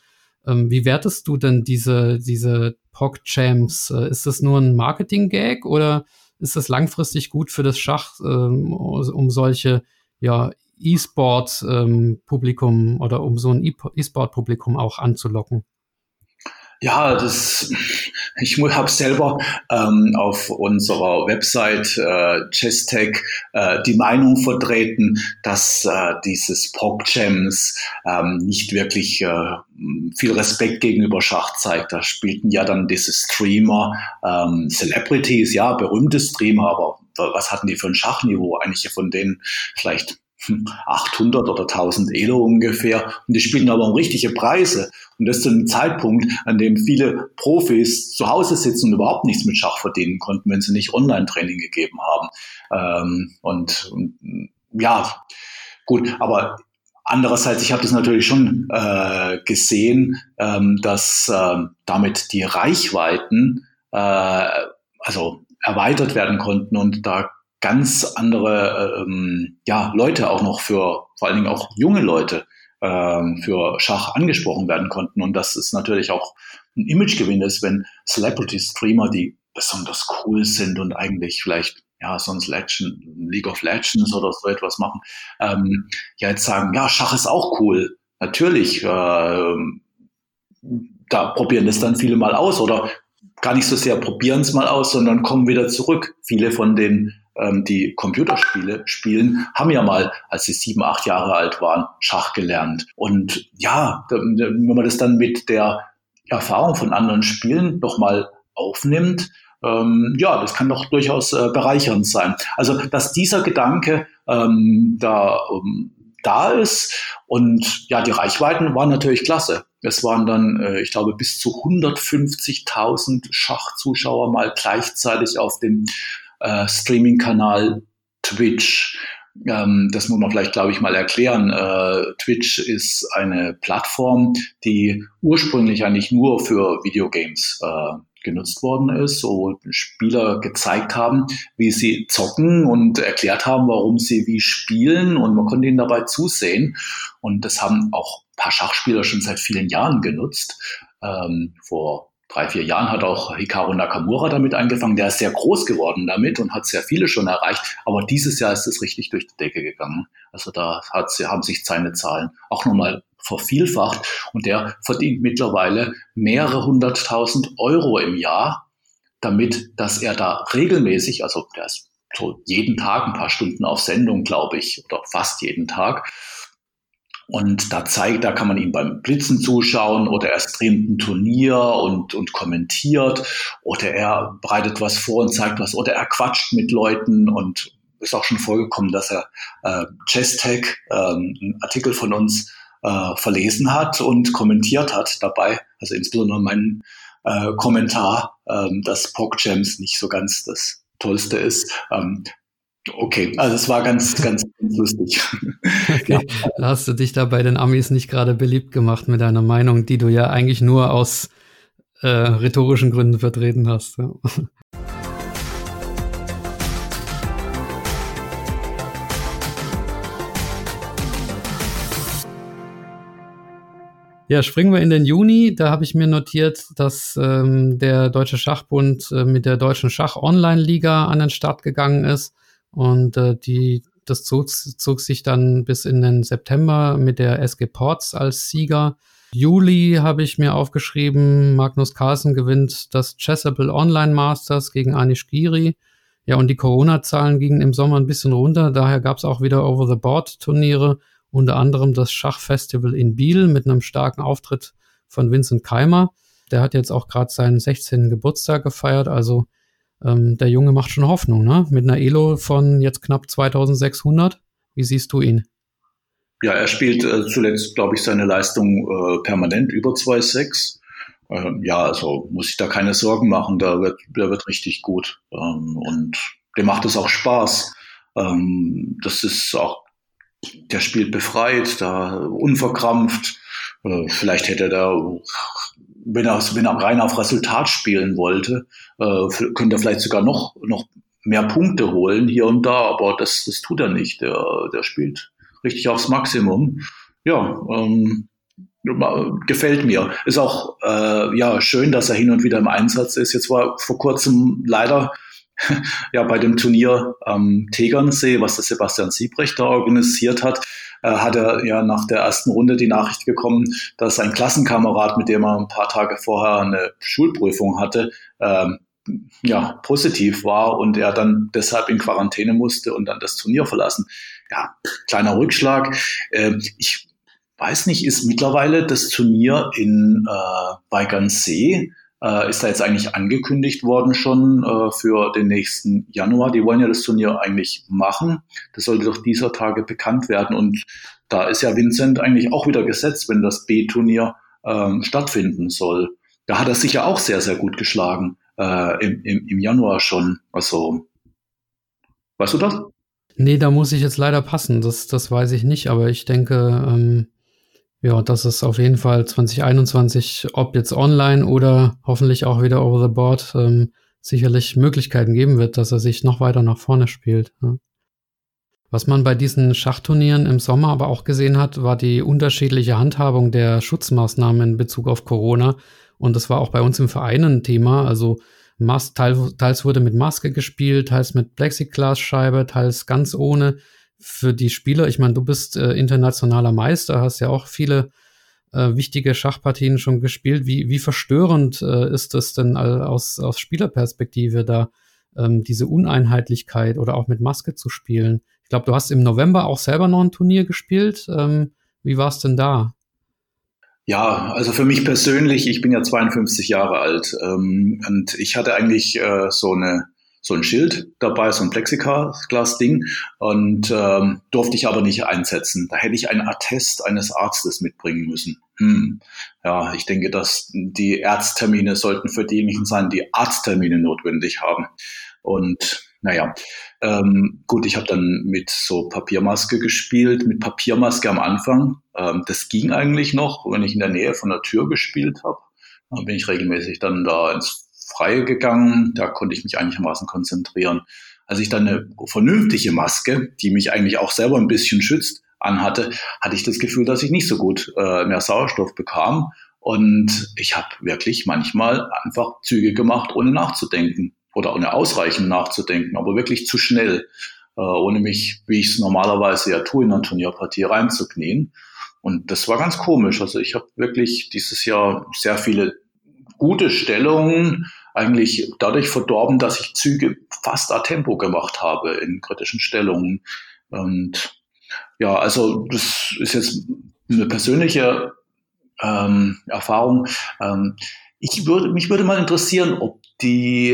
Ähm, wie wertest du denn diese, diese POC-Champs? Äh, ist das nur ein Marketing-Gag oder ist das langfristig gut für das Schach, ähm, um solche ja, E-Sport-Publikum ähm, oder um so ein E-Sport-Publikum auch anzulocken? Ja, das, ich habe selber ähm, auf unserer Website äh, Chesstech äh, die Meinung vertreten, dass äh, dieses PogChamps ähm, nicht wirklich äh, viel Respekt gegenüber Schach zeigt. Da spielten ja dann diese Streamer, ähm, Celebrities, ja, berühmte Streamer, aber was hatten die für ein Schachniveau? Eigentlich von denen vielleicht 800 oder 1000 Elo ungefähr. Und die spielen aber um richtige Preise. Und das zu einem Zeitpunkt, an dem viele Profis zu Hause sitzen und überhaupt nichts mit Schach verdienen konnten, wenn sie nicht Online-Training gegeben haben. Ähm, und, und, ja, gut, aber andererseits, ich habe das natürlich schon äh, gesehen, ähm, dass äh, damit die Reichweiten äh, also erweitert werden konnten und da ganz andere ähm, ja, Leute auch noch für, vor allen Dingen auch junge Leute ähm, für Schach angesprochen werden konnten. Und das ist natürlich auch ein Imagegewinn ist, wenn Celebrity-Streamer, die besonders cool sind und eigentlich vielleicht ja, sonst Legend, League of Legends oder so etwas machen, ähm, ja jetzt sagen, ja, Schach ist auch cool. Natürlich, äh, da probieren das dann viele mal aus oder gar nicht so sehr probieren es mal aus, sondern kommen wieder zurück. Viele von den ähm, die Computerspiele spielen, haben ja mal, als sie sieben, acht Jahre alt waren, Schach gelernt. Und ja, wenn man das dann mit der Erfahrung von anderen Spielen nochmal aufnimmt, ähm, ja, das kann doch durchaus äh, bereichernd sein. Also, dass dieser Gedanke ähm, da, ähm, da ist und ja, die Reichweiten waren natürlich klasse. Es waren dann, äh, ich glaube, bis zu 150.000 Schachzuschauer mal gleichzeitig auf dem äh, Streaming-Kanal Twitch. Ähm, das muss man vielleicht, glaube ich, mal erklären. Äh, Twitch ist eine Plattform, die ursprünglich eigentlich nur für Videogames äh, genutzt worden ist, wo Spieler gezeigt haben, wie sie zocken und erklärt haben, warum sie wie spielen und man konnte ihnen dabei zusehen. Und das haben auch ein paar Schachspieler schon seit vielen Jahren genutzt. Ähm, vor drei, vier Jahren hat auch Hikaru Nakamura damit angefangen. Der ist sehr groß geworden damit und hat sehr viele schon erreicht. Aber dieses Jahr ist es richtig durch die Decke gegangen. Also da hat, haben sich seine Zahlen auch nochmal vervielfacht und der verdient mittlerweile mehrere hunderttausend Euro im Jahr damit, dass er da regelmäßig, also der ist so jeden Tag ein paar Stunden auf Sendung, glaube ich, oder fast jeden Tag. Und da zeigt, da kann man ihm beim Blitzen zuschauen oder er streamt ein Turnier und, und kommentiert oder er bereitet was vor und zeigt was oder er quatscht mit Leuten und ist auch schon vorgekommen, dass er äh, Chess-Tech, ähm, einen Artikel von uns äh, verlesen hat und kommentiert hat dabei. Also insbesondere mein äh, Kommentar, ähm, dass PogChamps nicht so ganz das Tollste ist. Ähm, okay, also es war ganz, ganz, ganz (laughs) lustig. Okay. Ja. Hast du dich da bei den Amis nicht gerade beliebt gemacht mit deiner Meinung, die du ja eigentlich nur aus äh, rhetorischen Gründen vertreten hast? Ja. Ja, springen wir in den Juni. Da habe ich mir notiert, dass ähm, der Deutsche Schachbund äh, mit der Deutschen Schach-Online-Liga an den Start gegangen ist. Und äh, die, das zog, zog sich dann bis in den September mit der SG Ports als Sieger. Juli habe ich mir aufgeschrieben, Magnus Carlsen gewinnt das Chessable Online Masters gegen Anish Giri. Ja, und die Corona-Zahlen gingen im Sommer ein bisschen runter, daher gab es auch wieder Over-the-Board-Turniere unter anderem das Schachfestival in Biel mit einem starken Auftritt von Vincent Keimer. Der hat jetzt auch gerade seinen 16. Geburtstag gefeiert, also ähm, der Junge macht schon Hoffnung, ne? Mit einer Elo von jetzt knapp 2600. Wie siehst du ihn? Ja, er spielt äh, zuletzt, glaube ich, seine Leistung äh, permanent über 2,6. Ähm, ja, also muss ich da keine Sorgen machen. Der wird, der wird richtig gut. Ähm, und dem macht es auch Spaß. Ähm, das ist auch der spielt befreit, da unverkrampft. Äh, vielleicht hätte er da, wenn er, wenn er rein auf Resultat spielen wollte, äh, könnte er vielleicht sogar noch, noch mehr Punkte holen hier und da, aber das, das tut er nicht. Der, der spielt richtig aufs Maximum. Ja, ähm, gefällt mir. Ist auch äh, ja schön, dass er hin und wieder im Einsatz ist. Jetzt war vor kurzem leider (laughs) ja, bei dem Turnier am Tegernsee, was der Sebastian Siebrecht da organisiert hat, äh, hat er ja nach der ersten Runde die Nachricht bekommen, dass ein Klassenkamerad, mit dem er ein paar Tage vorher eine Schulprüfung hatte, ähm, ja, positiv war und er dann deshalb in Quarantäne musste und dann das Turnier verlassen. Ja, kleiner Rückschlag. Äh, ich weiß nicht, ist mittlerweile das Turnier in äh, Weigernsee äh, ist da jetzt eigentlich angekündigt worden schon äh, für den nächsten Januar. Die wollen ja das Turnier eigentlich machen. Das sollte doch dieser Tage bekannt werden. Und da ist ja Vincent eigentlich auch wieder gesetzt, wenn das B-Turnier ähm, stattfinden soll. Da hat er sich ja auch sehr, sehr gut geschlagen äh, im, im, im Januar schon. Also, weißt du das? Nee, da muss ich jetzt leider passen. Das, das weiß ich nicht, aber ich denke, ähm, ja, dass es auf jeden Fall 2021, ob jetzt online oder hoffentlich auch wieder over the board, ähm, sicherlich Möglichkeiten geben wird, dass er sich noch weiter nach vorne spielt. Ja. Was man bei diesen Schachturnieren im Sommer aber auch gesehen hat, war die unterschiedliche Handhabung der Schutzmaßnahmen in Bezug auf Corona. Und das war auch bei uns im Verein ein Thema. Also Mas teils wurde mit Maske gespielt, teils mit Plexiglasscheibe, teils ganz ohne für die Spieler, ich meine, du bist äh, internationaler Meister, hast ja auch viele äh, wichtige Schachpartien schon gespielt. Wie, wie verstörend äh, ist es denn aus, aus Spielerperspektive da, ähm, diese Uneinheitlichkeit oder auch mit Maske zu spielen? Ich glaube, du hast im November auch selber noch ein Turnier gespielt. Ähm, wie war es denn da? Ja, also für mich persönlich, ich bin ja 52 Jahre alt ähm, und ich hatte eigentlich äh, so eine so ein Schild dabei, so ein Plexiglas-Ding und ähm, durfte ich aber nicht einsetzen. Da hätte ich einen Attest eines Arztes mitbringen müssen. Hm. Ja, ich denke, dass die Ärzttermine sollten für diejenigen sein, die Arzttermine notwendig haben. Und naja, ähm, gut, ich habe dann mit so Papiermaske gespielt, mit Papiermaske am Anfang. Ähm, das ging eigentlich noch, wenn ich in der Nähe von der Tür gespielt habe. Dann bin ich regelmäßig dann da ins Freie gegangen. Da konnte ich mich einigermaßen konzentrieren. Als ich dann eine vernünftige Maske, die mich eigentlich auch selber ein bisschen schützt, anhatte, hatte ich das Gefühl, dass ich nicht so gut äh, mehr Sauerstoff bekam. Und ich habe wirklich manchmal einfach Züge gemacht, ohne nachzudenken oder ohne ausreichend nachzudenken, aber wirklich zu schnell, äh, ohne mich, wie ich es normalerweise ja tue, in einer Turnierpartie reinzuknien. Und das war ganz komisch. Also ich habe wirklich dieses Jahr sehr viele gute Stellungen eigentlich dadurch verdorben, dass ich Züge fast a Tempo gemacht habe in kritischen Stellungen. Und ja, also das ist jetzt eine persönliche ähm, Erfahrung. Ähm, ich würde, mich würde mal interessieren, ob die,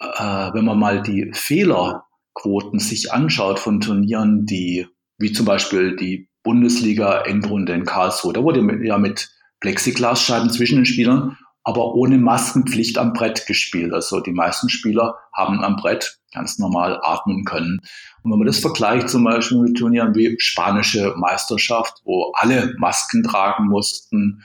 äh, wenn man mal die Fehlerquoten sich anschaut von Turnieren, die, wie zum Beispiel die Bundesliga-Endrunde in Karlsruhe, da wurde ja mit Plexiglasscheiben zwischen den Spielern aber ohne Maskenpflicht am Brett gespielt. Also die meisten Spieler haben am Brett ganz normal atmen können. Und wenn man das vergleicht zum Beispiel mit Turnieren wie spanische Meisterschaft, wo alle Masken tragen mussten,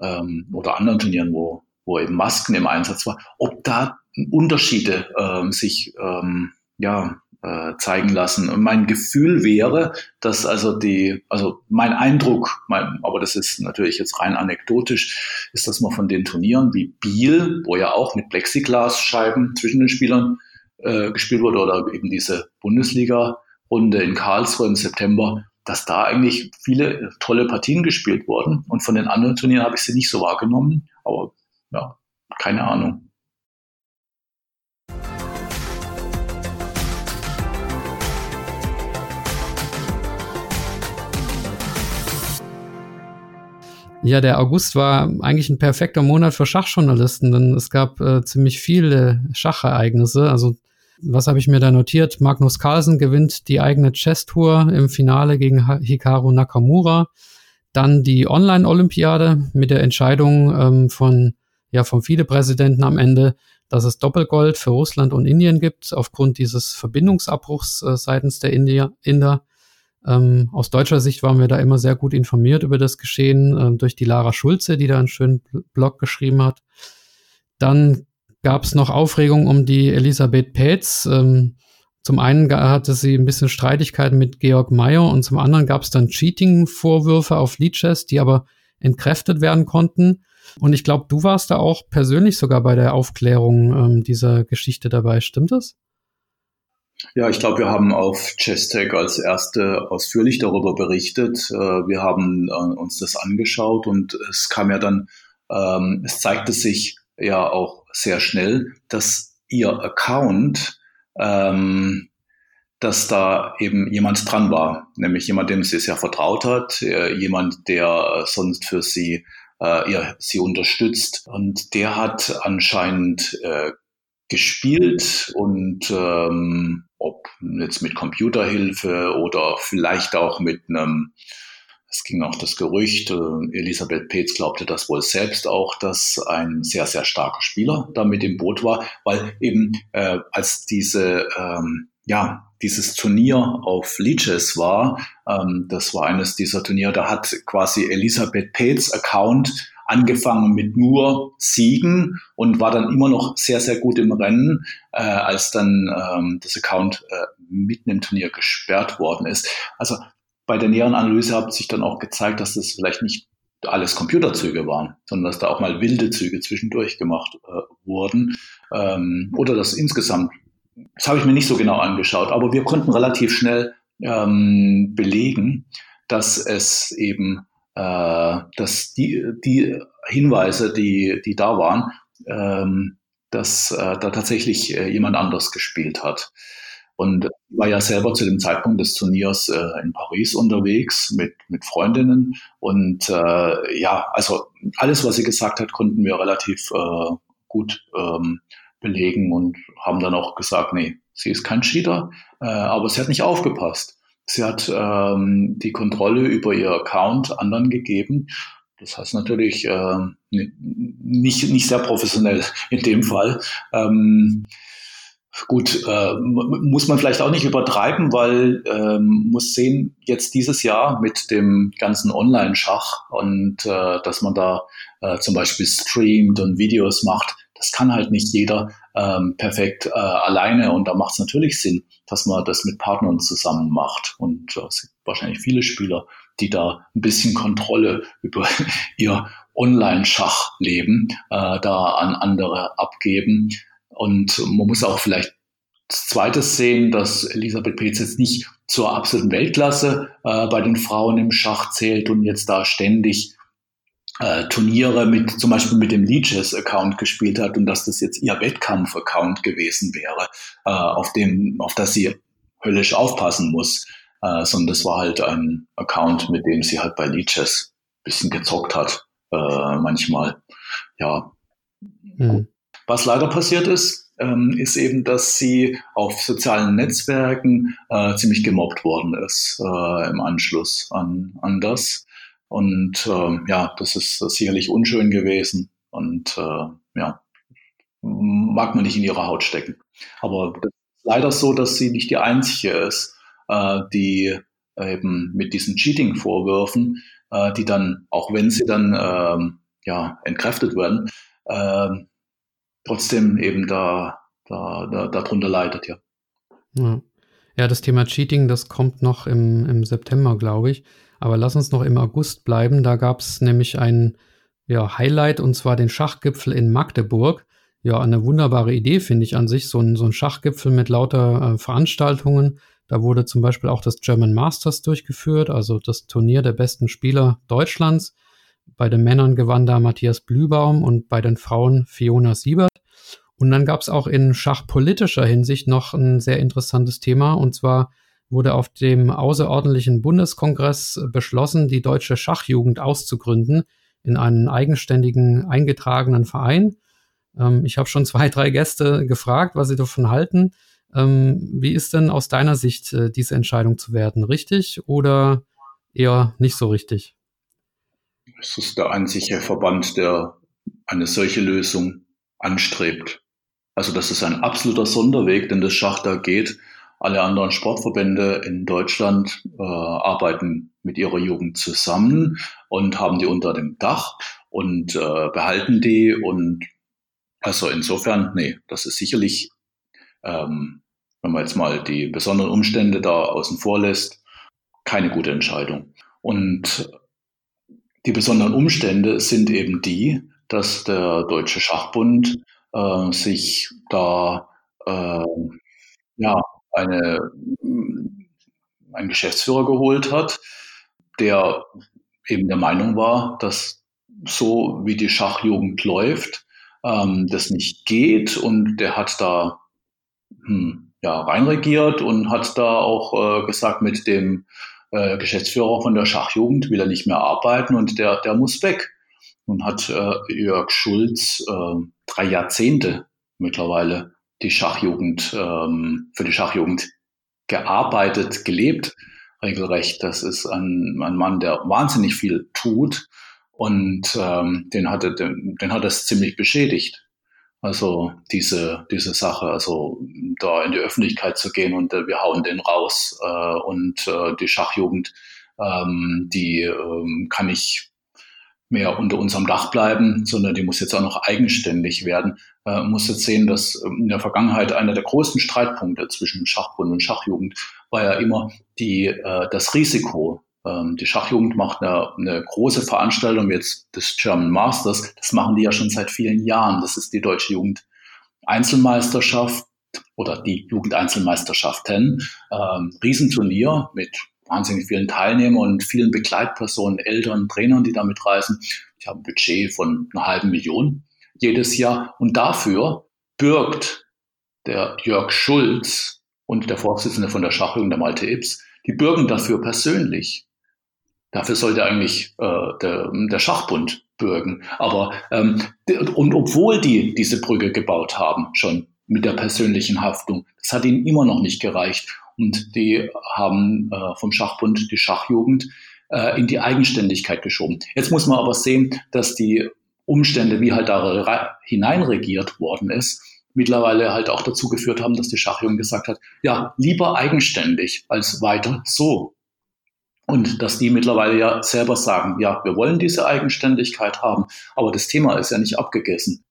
ähm, oder anderen Turnieren, wo, wo eben Masken im Einsatz war, ob da Unterschiede ähm, sich ähm, ja, äh, zeigen lassen. Und mein Gefühl wäre, dass also die, also mein Eindruck, mein, aber das ist natürlich jetzt rein anekdotisch, ist, dass man von den Turnieren wie Biel, wo ja auch mit Plexiglasscheiben zwischen den Spielern äh, gespielt wurde, oder eben diese Bundesliga-Runde in Karlsruhe im September, dass da eigentlich viele tolle Partien gespielt wurden. Und von den anderen Turnieren habe ich sie nicht so wahrgenommen. Aber ja, keine Ahnung. Ja, der August war eigentlich ein perfekter Monat für Schachjournalisten, denn es gab äh, ziemlich viele Schachereignisse. Also, was habe ich mir da notiert? Magnus Carlsen gewinnt die eigene Chess-Tour im Finale gegen Hikaru Nakamura. Dann die Online-Olympiade mit der Entscheidung ähm, von, ja, vom Vizepräsidenten am Ende, dass es Doppelgold für Russland und Indien gibt, aufgrund dieses Verbindungsabbruchs äh, seitens der Indier, Inder. Ähm, aus deutscher Sicht waren wir da immer sehr gut informiert über das Geschehen ähm, durch die Lara Schulze, die da einen schönen Blog geschrieben hat. Dann gab es noch Aufregung um die Elisabeth Petz. Ähm, zum einen hatte sie ein bisschen Streitigkeiten mit Georg Mayer und zum anderen gab es dann Cheating-Vorwürfe auf Leadchess, die aber entkräftet werden konnten. Und ich glaube, du warst da auch persönlich sogar bei der Aufklärung ähm, dieser Geschichte dabei. Stimmt das? Ja, ich glaube, wir haben auf Chestech als erste ausführlich darüber berichtet. Äh, wir haben äh, uns das angeschaut und es kam ja dann, ähm, es zeigte sich ja auch sehr schnell, dass ihr Account, ähm, dass da eben jemand dran war, nämlich jemand, dem sie sehr vertraut hat, äh, jemand, der sonst für sie ihr, sie unterstützt. Und der hat anscheinend gespielt und ähm, ob jetzt mit Computerhilfe oder vielleicht auch mit einem, es ging auch das Gerücht, äh, Elisabeth Petz glaubte das wohl selbst auch, dass ein sehr, sehr starker Spieler da mit im Boot war, weil eben äh, als diese, ähm, ja, dieses Turnier auf Leeches war, ähm, das war eines dieser Turniere, da hat quasi Elisabeth Petz Account angefangen mit nur Siegen und war dann immer noch sehr, sehr gut im Rennen, äh, als dann ähm, das Account äh, mitten im Turnier gesperrt worden ist. Also bei der näheren Analyse hat sich dann auch gezeigt, dass das vielleicht nicht alles Computerzüge waren, sondern dass da auch mal wilde Züge zwischendurch gemacht äh, wurden ähm, oder dass insgesamt, das habe ich mir nicht so genau angeschaut, aber wir konnten relativ schnell ähm, belegen, dass es eben äh, dass die, die Hinweise, die, die da waren, ähm, dass äh, da tatsächlich äh, jemand anders gespielt hat. Und war ja selber zu dem Zeitpunkt des Turniers äh, in Paris unterwegs mit, mit Freundinnen. Und äh, ja, also alles, was sie gesagt hat, konnten wir relativ äh, gut ähm, belegen und haben dann auch gesagt, nee, sie ist kein Cheater, äh, aber sie hat nicht aufgepasst. Sie hat ähm, die Kontrolle über ihr Account anderen gegeben. Das heißt natürlich äh, nicht, nicht sehr professionell (laughs) in dem Fall. Ähm, gut, äh, muss man vielleicht auch nicht übertreiben, weil ähm, muss sehen, jetzt dieses Jahr mit dem ganzen Online-Schach und äh, dass man da äh, zum Beispiel streamt und Videos macht, das kann halt nicht jeder ähm, perfekt äh, alleine und da macht es natürlich Sinn, dass man das mit Partnern zusammen macht. Und äh, es gibt wahrscheinlich viele Spieler, die da ein bisschen Kontrolle (laughs) über ihr Online-Schachleben äh, da an andere abgeben. Und man muss auch vielleicht Zweites sehen, dass Elisabeth Petz jetzt nicht zur absoluten Weltklasse äh, bei den Frauen im Schach zählt und jetzt da ständig äh, Turniere mit zum Beispiel mit dem Leeches-Account gespielt hat und dass das jetzt ihr Wettkampf-Account gewesen wäre, äh, auf dem, auf das sie höllisch aufpassen muss, äh, sondern das war halt ein Account, mit dem sie halt bei Leeches bisschen gezockt hat, äh, manchmal. Ja. Mhm. Was leider passiert ist, ähm, ist eben, dass sie auf sozialen Netzwerken äh, ziemlich gemobbt worden ist äh, im Anschluss an, an das. Und äh, ja, das ist sicherlich unschön gewesen und äh, ja, mag man nicht in ihrer Haut stecken. Aber leider so, dass sie nicht die einzige ist, äh, die eben mit diesen Cheating-Vorwürfen, äh, die dann, auch wenn sie dann äh, ja, entkräftet werden, äh, trotzdem eben da, da, da darunter leidet, ja. ja. Ja, das Thema Cheating, das kommt noch im, im September, glaube ich. Aber lass uns noch im August bleiben. Da gab es nämlich ein ja, Highlight und zwar den Schachgipfel in Magdeburg. Ja, eine wunderbare Idee, finde ich an sich. So ein, so ein Schachgipfel mit lauter äh, Veranstaltungen. Da wurde zum Beispiel auch das German Masters durchgeführt, also das Turnier der besten Spieler Deutschlands. Bei den Männern gewann da Matthias Blübaum und bei den Frauen Fiona Siebert. Und dann gab es auch in schachpolitischer Hinsicht noch ein sehr interessantes Thema, und zwar wurde auf dem außerordentlichen Bundeskongress beschlossen, die deutsche Schachjugend auszugründen in einen eigenständigen eingetragenen Verein. Ähm, ich habe schon (laughs) zwei, drei Gäste gefragt, was sie davon halten. Ähm, wie ist denn aus deiner Sicht äh, diese Entscheidung zu werden? Richtig oder eher nicht so richtig? Es ist der einzige Verband, der eine solche Lösung anstrebt. Also das ist ein absoluter Sonderweg, den das Schach da geht. Alle anderen Sportverbände in Deutschland äh, arbeiten mit ihrer Jugend zusammen und haben die unter dem Dach und äh, behalten die. Und also insofern, nee, das ist sicherlich, ähm, wenn man jetzt mal die besonderen Umstände da außen vor lässt, keine gute Entscheidung. Und die besonderen Umstände sind eben die, dass der Deutsche Schachbund äh, sich da äh, ja eine, einen Geschäftsführer geholt hat, der eben der Meinung war, dass so wie die Schachjugend läuft, ähm, das nicht geht und der hat da hm, ja, reinregiert und hat da auch äh, gesagt, mit dem äh, Geschäftsführer von der Schachjugend will er nicht mehr arbeiten und der, der muss weg. Nun hat äh, Jörg Schulz äh, drei Jahrzehnte mittlerweile die Schachjugend, ähm, für die Schachjugend gearbeitet, gelebt, regelrecht. Das ist ein, ein Mann, der wahnsinnig viel tut und ähm, den, hatte, den, den hat es ziemlich beschädigt. Also diese, diese Sache, also da in die Öffentlichkeit zu gehen und äh, wir hauen den raus äh, und äh, die Schachjugend, ähm, die ähm, kann ich mehr unter unserem Dach bleiben, sondern die muss jetzt auch noch eigenständig werden. Äh, muss jetzt sehen, dass ähm, in der Vergangenheit einer der größten Streitpunkte zwischen Schachbund und Schachjugend war ja immer die, äh, das Risiko. Ähm, die Schachjugend macht eine, eine große Veranstaltung jetzt des German Masters. Das machen die ja schon seit vielen Jahren. Das ist die deutsche Jugend Einzelmeisterschaft oder die Jugendeinzelmeisterschaften. Ähm, Riesenturnier mit wahnsinnig vielen Teilnehmern und vielen Begleitpersonen, Eltern, Trainern, die damit reisen. Ich habe ein Budget von einer halben Million jedes Jahr. Und dafür bürgt der Jörg Schulz und der Vorsitzende von der Schachjugend, der Malte Ips, die bürgen dafür persönlich. Dafür sollte eigentlich äh, der, der Schachbund bürgen. Aber ähm, und obwohl die diese Brücke gebaut haben, schon mit der persönlichen Haftung, das hat ihnen immer noch nicht gereicht. Und die haben äh, vom Schachbund die Schachjugend äh, in die Eigenständigkeit geschoben. Jetzt muss man aber sehen, dass die Umstände, wie halt da hineinregiert worden ist, mittlerweile halt auch dazu geführt haben, dass die Schachjugend gesagt hat, ja, lieber eigenständig als weiter so. Und dass die mittlerweile ja selber sagen, ja, wir wollen diese Eigenständigkeit haben, aber das Thema ist ja nicht abgegessen.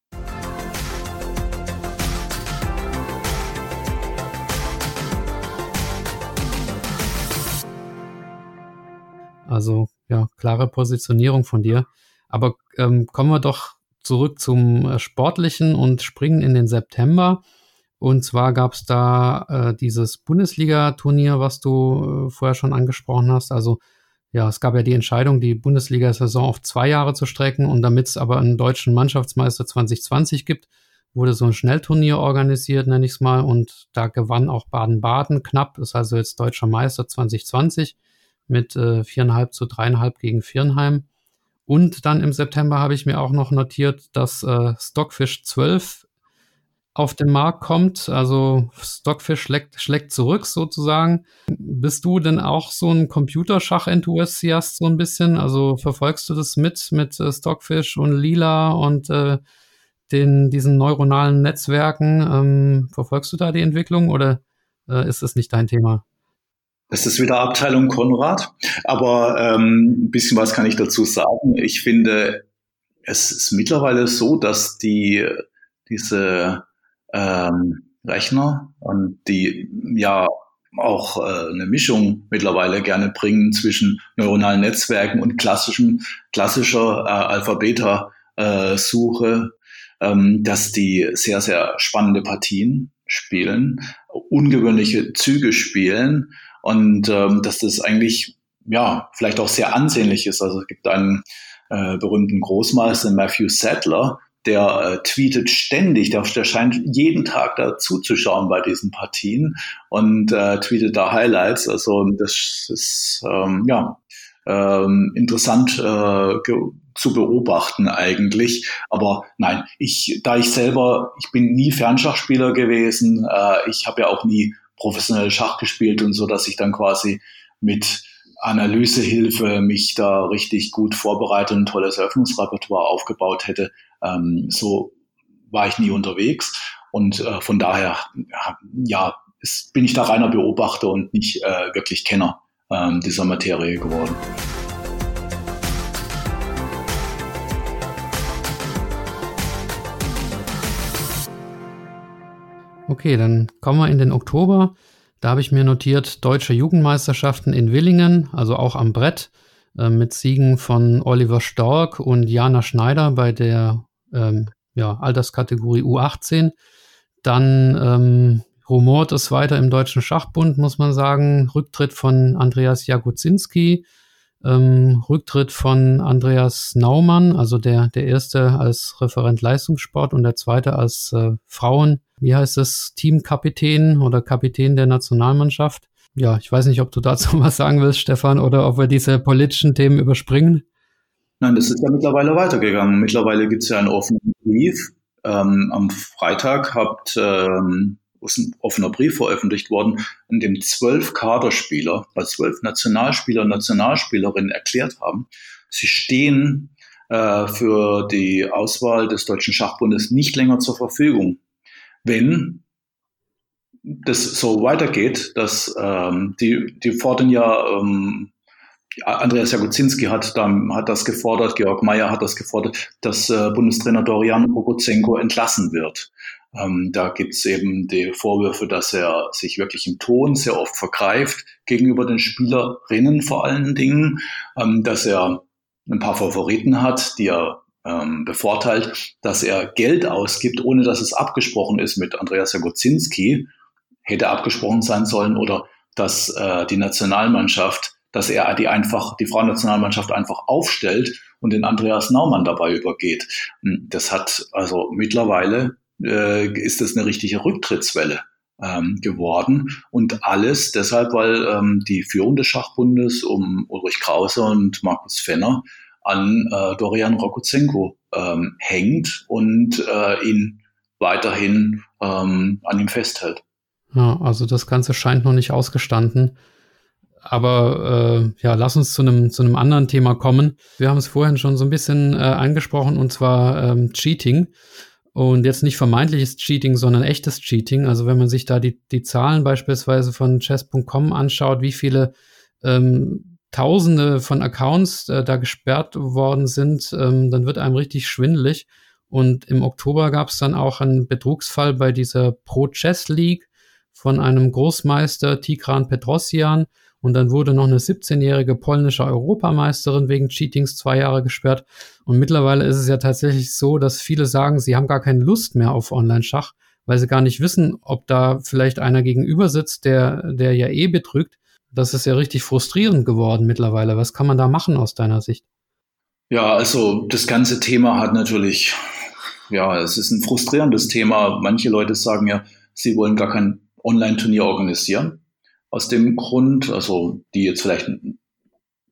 Also ja, klare Positionierung von dir. Aber ähm, kommen wir doch zurück zum äh, Sportlichen und springen in den September. Und zwar gab es da äh, dieses Bundesliga-Turnier, was du äh, vorher schon angesprochen hast. Also ja, es gab ja die Entscheidung, die Bundesliga-Saison auf zwei Jahre zu strecken und damit es aber einen deutschen Mannschaftsmeister 2020 gibt, wurde so ein Schnellturnier organisiert, nenne ich es mal, und da gewann auch Baden-Baden knapp, ist also jetzt deutscher Meister 2020 mit äh, viereinhalb zu dreieinhalb gegen Viernheim. Und dann im September habe ich mir auch noch notiert, dass äh, Stockfish 12 auf den Markt kommt. Also Stockfish schlägt, schlägt zurück sozusagen. Bist du denn auch so ein Computerschach-Enthusiast so ein bisschen? Also verfolgst du das mit, mit äh, Stockfish und Lila und äh, den, diesen neuronalen Netzwerken? Ähm, verfolgst du da die Entwicklung oder äh, ist das nicht dein Thema? Das ist wieder Abteilung Konrad. Aber ähm, ein bisschen was kann ich dazu sagen. Ich finde, es ist mittlerweile so, dass die diese ähm, Rechner und die ja auch äh, eine Mischung mittlerweile gerne bringen zwischen neuronalen Netzwerken und klassischem, klassischer äh, Alphabeta-Suche, äh, ähm, dass die sehr, sehr spannende Partien spielen, ungewöhnliche Züge spielen und ähm, dass das eigentlich ja vielleicht auch sehr ansehnlich ist. Also es gibt einen äh, berühmten Großmeister Matthew Sadler, der äh, tweetet ständig, der, der scheint jeden Tag da zuzuschauen bei diesen Partien und äh, tweetet da Highlights. Also das ist ähm, ja ähm, interessant äh, zu beobachten eigentlich. Aber nein, ich, da ich selber, ich bin nie Fernschachspieler gewesen, äh, ich habe ja auch nie professionell Schach gespielt und so, dass ich dann quasi mit Analysehilfe mich da richtig gut vorbereitet und ein tolles Eröffnungsrepertoire aufgebaut hätte. Ähm, so war ich nie unterwegs. Und äh, von daher, ja, ist, bin ich da reiner Beobachter und nicht äh, wirklich Kenner äh, dieser Materie geworden. Okay, dann kommen wir in den Oktober. Da habe ich mir notiert Deutsche Jugendmeisterschaften in Willingen, also auch am Brett, äh, mit Siegen von Oliver Stork und Jana Schneider bei der ähm, ja, Alterskategorie U18. Dann ähm, rumort es weiter im Deutschen Schachbund, muss man sagen. Rücktritt von Andreas Jagodzinski, ähm, Rücktritt von Andreas Naumann, also der, der erste als Referent Leistungssport und der zweite als äh, Frauen, wie heißt es, Teamkapitän oder Kapitän der Nationalmannschaft. Ja, ich weiß nicht, ob du dazu (laughs) was sagen willst, Stefan, oder ob wir diese politischen Themen überspringen. Nein, das ist ja mittlerweile weitergegangen. Mittlerweile gibt es ja einen offenen Brief. Ähm, am Freitag habt ähm, ist ein offener Brief veröffentlicht worden, in dem zwölf Kaderspieler, also zwölf Nationalspieler und Nationalspielerinnen erklärt haben, sie stehen äh, für die Auswahl des Deutschen Schachbundes nicht länger zur Verfügung. Wenn das so weitergeht, dass ähm, die, die fordern ja ähm, Andreas Jagodzinski hat, hat das gefordert, Georg Mayer hat das gefordert, dass äh, Bundestrainer Dorian Rogozenko entlassen wird. Ähm, da gibt's eben die Vorwürfe, dass er sich wirklich im Ton sehr oft vergreift gegenüber den Spielerinnen vor allen Dingen, ähm, dass er ein paar Favoriten hat, die er ähm, bevorteilt, dass er Geld ausgibt, ohne dass es abgesprochen ist mit Andreas Jagodzinski, hätte abgesprochen sein sollen, oder dass äh, die Nationalmannschaft dass er die einfach, die Frauennationalmannschaft einfach aufstellt und den Andreas Naumann dabei übergeht. Hm, das hat also mittlerweile äh, ist das eine richtige Rücktrittswelle ähm, geworden und alles deshalb, weil ähm, die Führung des Schachbundes um Ulrich Krause und Markus Fenner an äh, Dorian Rokozenko ähm, hängt und äh, ihn weiterhin ähm, an ihm festhält. Ja, also das Ganze scheint noch nicht ausgestanden. Aber äh, ja, lass uns zu einem zu einem anderen Thema kommen. Wir haben es vorhin schon so ein bisschen äh, angesprochen und zwar ähm, Cheating. Und jetzt nicht vermeintliches Cheating, sondern echtes Cheating. Also wenn man sich da die, die Zahlen beispielsweise von chess.com anschaut, wie viele ähm, Tausende von Accounts äh, da gesperrt worden sind, ähm, dann wird einem richtig schwindelig. Und im Oktober gab es dann auch einen Betrugsfall bei dieser Pro Chess League von einem Großmeister Tigran Petrosian. Und dann wurde noch eine 17-jährige polnische Europameisterin wegen Cheatings zwei Jahre gesperrt. Und mittlerweile ist es ja tatsächlich so, dass viele sagen, sie haben gar keine Lust mehr auf Online-Schach, weil sie gar nicht wissen, ob da vielleicht einer gegenüber sitzt, der, der ja eh betrügt. Das ist ja richtig frustrierend geworden mittlerweile. Was kann man da machen aus deiner Sicht? Ja, also das ganze Thema hat natürlich, ja, es ist ein frustrierendes Thema. Manche Leute sagen ja, sie wollen gar kein Online-Turnier organisieren. Aus dem Grund, also die jetzt vielleicht ein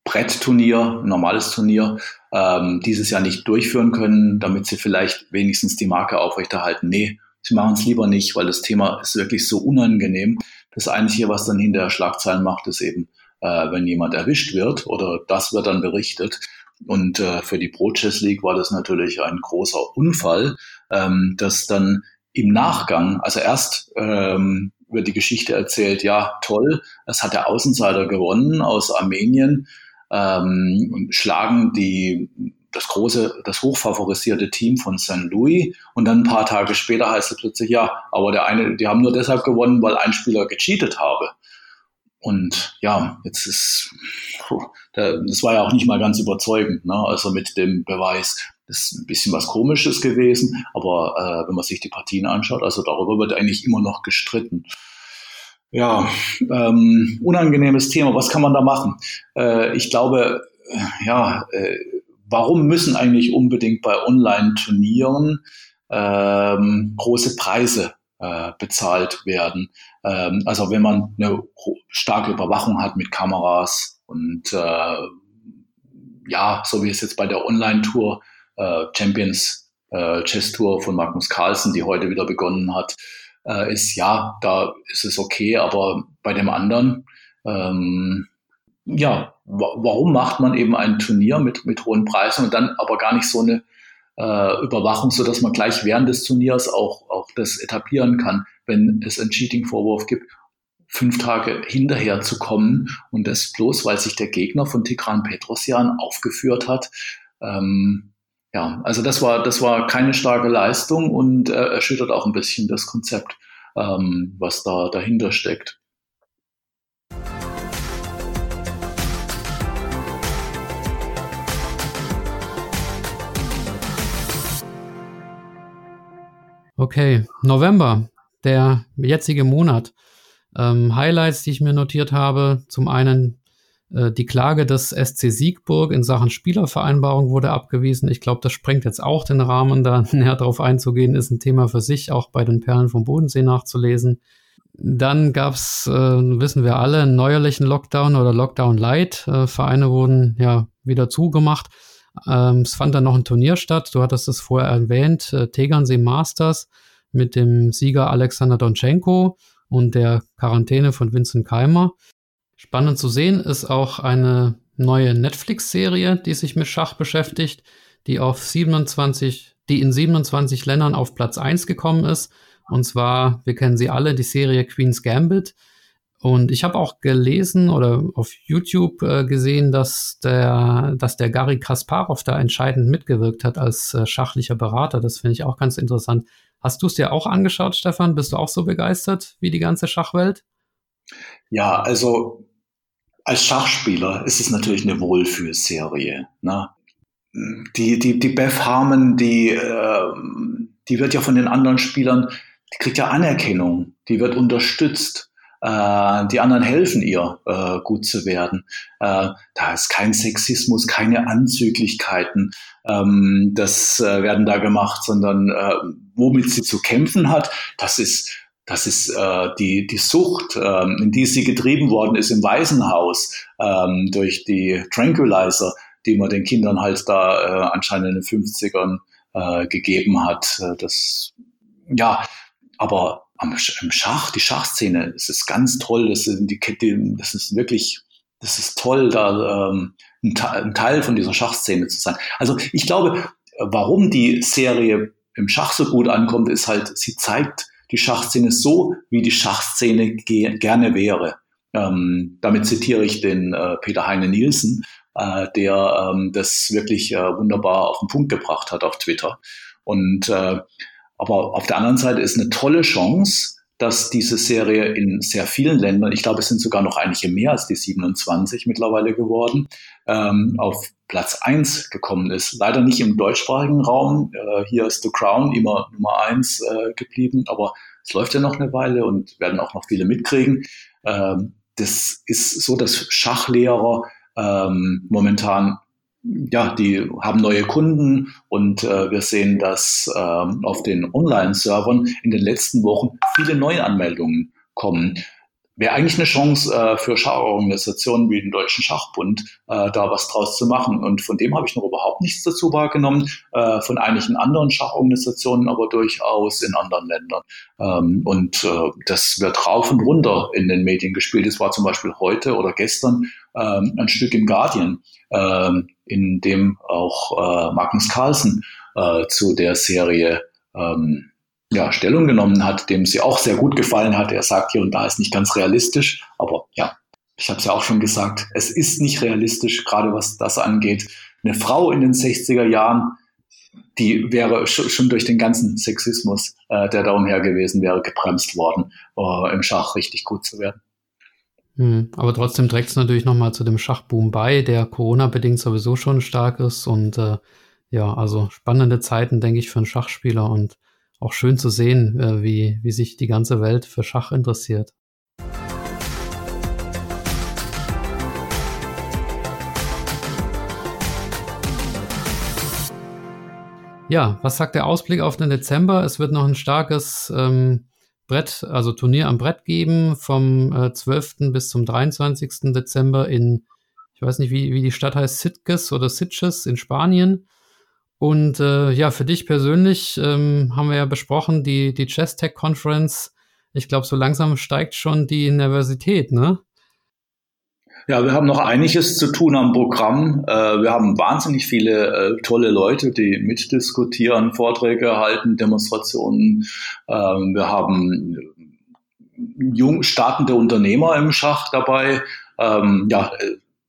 Brettturnier, ein normales Turnier, ähm, dieses Jahr nicht durchführen können, damit sie vielleicht wenigstens die Marke aufrechterhalten. Nee, sie machen es lieber nicht, weil das Thema ist wirklich so unangenehm. Das Einzige, was dann hinterher Schlagzeilen macht, ist eben, äh, wenn jemand erwischt wird oder das wird dann berichtet. Und äh, für die Pro Chess League war das natürlich ein großer Unfall, ähm, dass dann im Nachgang, also erst ähm, wird die Geschichte erzählt, ja, toll, es hat der Außenseiter gewonnen aus Armenien ähm, schlagen die das große, das hochfavorisierte Team von St. Louis und dann ein paar Tage später heißt es plötzlich, ja, aber der eine, die haben nur deshalb gewonnen, weil ein Spieler gecheatet habe. Und ja, jetzt ist, das war ja auch nicht mal ganz überzeugend, ne? also mit dem Beweis. Ist ein bisschen was Komisches gewesen, aber äh, wenn man sich die Partien anschaut, also darüber wird eigentlich immer noch gestritten. Ja, ähm, unangenehmes Thema. Was kann man da machen? Äh, ich glaube, äh, ja, äh, warum müssen eigentlich unbedingt bei Online-Turnieren ähm, große Preise äh, bezahlt werden? Ähm, also wenn man eine starke Überwachung hat mit Kameras und äh, ja, so wie es jetzt bei der Online-Tour Champions äh, Chess Tour von Magnus Carlsen, die heute wieder begonnen hat, äh, ist ja, da ist es okay, aber bei dem anderen, ähm, ja, warum macht man eben ein Turnier mit, mit hohen Preisen und dann aber gar nicht so eine äh, Überwachung, so dass man gleich während des Turniers auch, auch das etablieren kann, wenn es einen Cheating-Vorwurf gibt, fünf Tage hinterher zu kommen und das bloß, weil sich der Gegner von Tigran Petrosyan aufgeführt hat. Ähm, ja, also das war, das war keine starke Leistung und äh, erschüttert auch ein bisschen das Konzept, ähm, was da dahinter steckt. Okay, November, der jetzige Monat. Ähm, Highlights, die ich mir notiert habe. Zum einen die Klage des SC Siegburg in Sachen Spielervereinbarung wurde abgewiesen. Ich glaube, das sprengt jetzt auch den Rahmen, da (laughs) näher drauf einzugehen, ist ein Thema für sich, auch bei den Perlen vom Bodensee nachzulesen. Dann gab es, äh, wissen wir alle, einen neuerlichen Lockdown oder Lockdown Light. Äh, Vereine wurden ja wieder zugemacht. Ähm, es fand dann noch ein Turnier statt. Du hattest es vorher erwähnt, äh, Tegernsee Masters mit dem Sieger Alexander Donchenko und der Quarantäne von Vincent Keimer. Spannend zu sehen ist auch eine neue Netflix-Serie, die sich mit Schach beschäftigt, die auf 27, die in 27 Ländern auf Platz 1 gekommen ist. Und zwar, wir kennen sie alle, die Serie Queen's Gambit. Und ich habe auch gelesen oder auf YouTube äh, gesehen, dass der, dass der Gary Kasparov da entscheidend mitgewirkt hat als äh, schachlicher Berater. Das finde ich auch ganz interessant. Hast du es dir auch angeschaut, Stefan? Bist du auch so begeistert wie die ganze Schachwelt? Ja, also als Schachspieler ist es natürlich eine Wohlfühlserie. Ne? Die, die, die Beth Harmon, die, äh, die wird ja von den anderen Spielern, die kriegt ja Anerkennung, die wird unterstützt. Äh, die anderen helfen ihr, äh, gut zu werden. Äh, da ist kein Sexismus, keine Anzüglichkeiten, ähm, das äh, werden da gemacht, sondern äh, womit sie zu kämpfen hat, das ist das ist äh, die, die Sucht, ähm, in die sie getrieben worden ist im Waisenhaus ähm, durch die Tranquilizer, die man den Kindern halt da äh, anscheinend in den 50ern äh, gegeben hat. Äh, das, ja, aber am, im Schach, die Schachszene, das ist ganz toll. Das, sind die, die, das ist wirklich, das ist toll, da ähm, ein, ein Teil von dieser Schachszene zu sein. Also ich glaube, warum die Serie im Schach so gut ankommt, ist halt, sie zeigt die Schachszene so, wie die Schachszene ge gerne wäre. Ähm, damit zitiere ich den äh, Peter Heine Nielsen, äh, der ähm, das wirklich äh, wunderbar auf den Punkt gebracht hat auf Twitter. Und äh, aber auf der anderen Seite ist eine tolle Chance, dass diese Serie in sehr vielen Ländern, ich glaube, es sind sogar noch einige mehr als die 27 mittlerweile geworden, ähm, auf Platz 1 gekommen ist. Leider nicht im deutschsprachigen Raum. Äh, hier ist The Crown immer Nummer 1 äh, geblieben, aber es läuft ja noch eine Weile und werden auch noch viele mitkriegen. Ähm, das ist so, dass Schachlehrer ähm, momentan ja, die haben neue Kunden und äh, wir sehen, dass ähm, auf den Online-Servern in den letzten Wochen viele Neuanmeldungen kommen wäre eigentlich eine Chance äh, für Schachorganisationen wie den Deutschen Schachbund, äh, da was draus zu machen. Und von dem habe ich noch überhaupt nichts dazu wahrgenommen, äh, von einigen anderen Schachorganisationen, aber durchaus in anderen Ländern. Ähm, und äh, das wird rauf und runter in den Medien gespielt. Es war zum Beispiel heute oder gestern ähm, ein Stück im Guardian, äh, in dem auch äh, Magnus Carlsen äh, zu der Serie ähm, ja, Stellung genommen hat, dem sie auch sehr gut gefallen hat. Er sagt hier und da ist nicht ganz realistisch, aber ja, ich habe es ja auch schon gesagt, es ist nicht realistisch, gerade was das angeht. Eine Frau in den 60er Jahren, die wäre schon durch den ganzen Sexismus, äh, der da umher gewesen wäre, gebremst worden, äh, im Schach richtig gut zu werden. Hm, aber trotzdem trägt es natürlich nochmal zu dem Schachboom bei, der Corona-bedingt sowieso schon stark ist. Und äh, ja, also spannende Zeiten, denke ich, für einen Schachspieler. Und auch schön zu sehen, äh, wie, wie sich die ganze Welt für Schach interessiert. Ja, was sagt der Ausblick auf den Dezember? Es wird noch ein starkes ähm, Brett, also Turnier am Brett geben vom äh, 12. bis zum 23. Dezember in, ich weiß nicht, wie, wie die Stadt heißt, Sitges oder Sitges in Spanien. Und äh, ja, für dich persönlich ähm, haben wir ja besprochen, die, die Chess Tech Conference. Ich glaube, so langsam steigt schon die Nervosität, ne? Ja, wir haben noch einiges zu tun am Programm. Äh, wir haben wahnsinnig viele äh, tolle Leute, die mitdiskutieren, Vorträge halten, Demonstrationen. Ähm, wir haben jung startende Unternehmer im Schach dabei. Ähm, ja,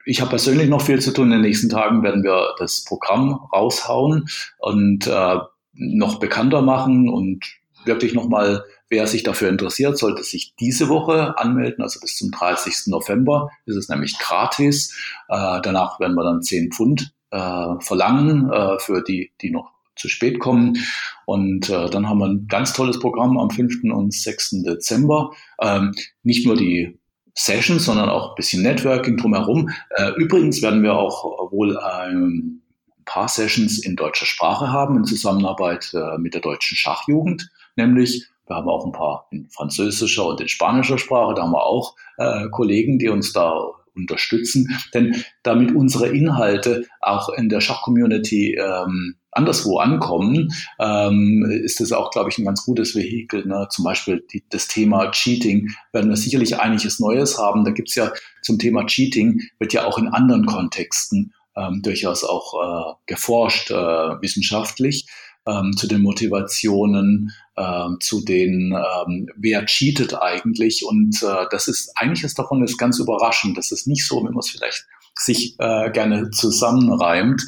ich habe persönlich noch viel zu tun. In den nächsten Tagen werden wir das Programm raushauen und äh, noch bekannter machen und wirklich nochmal, wer sich dafür interessiert, sollte sich diese Woche anmelden, also bis zum 30. November ist es nämlich gratis. Äh, danach werden wir dann 10 Pfund äh, verlangen äh, für die, die noch zu spät kommen. Und äh, dann haben wir ein ganz tolles Programm am 5. und 6. Dezember. Ähm, nicht nur die Sessions, sondern auch ein bisschen Networking drumherum. Äh, übrigens werden wir auch wohl ein paar Sessions in deutscher Sprache haben, in Zusammenarbeit äh, mit der deutschen Schachjugend, nämlich wir haben auch ein paar in französischer und in spanischer Sprache, da haben wir auch äh, Kollegen, die uns da unterstützen. Denn damit unsere Inhalte auch in der Schachcommunity ähm, anderswo ankommen, ähm, ist das auch, glaube ich, ein ganz gutes Vehikel. Ne? Zum Beispiel die, das Thema Cheating werden wir sicherlich einiges Neues haben. Da gibt's ja zum Thema Cheating, wird ja auch in anderen Kontexten ähm, durchaus auch äh, geforscht, äh, wissenschaftlich. Ähm, zu den Motivationen, ähm, zu den, ähm, wer cheatet eigentlich. Und äh, das ist, eigentlich ist davon ist ganz überraschend. Das ist nicht so, wie man es vielleicht sich äh, gerne zusammenreimt.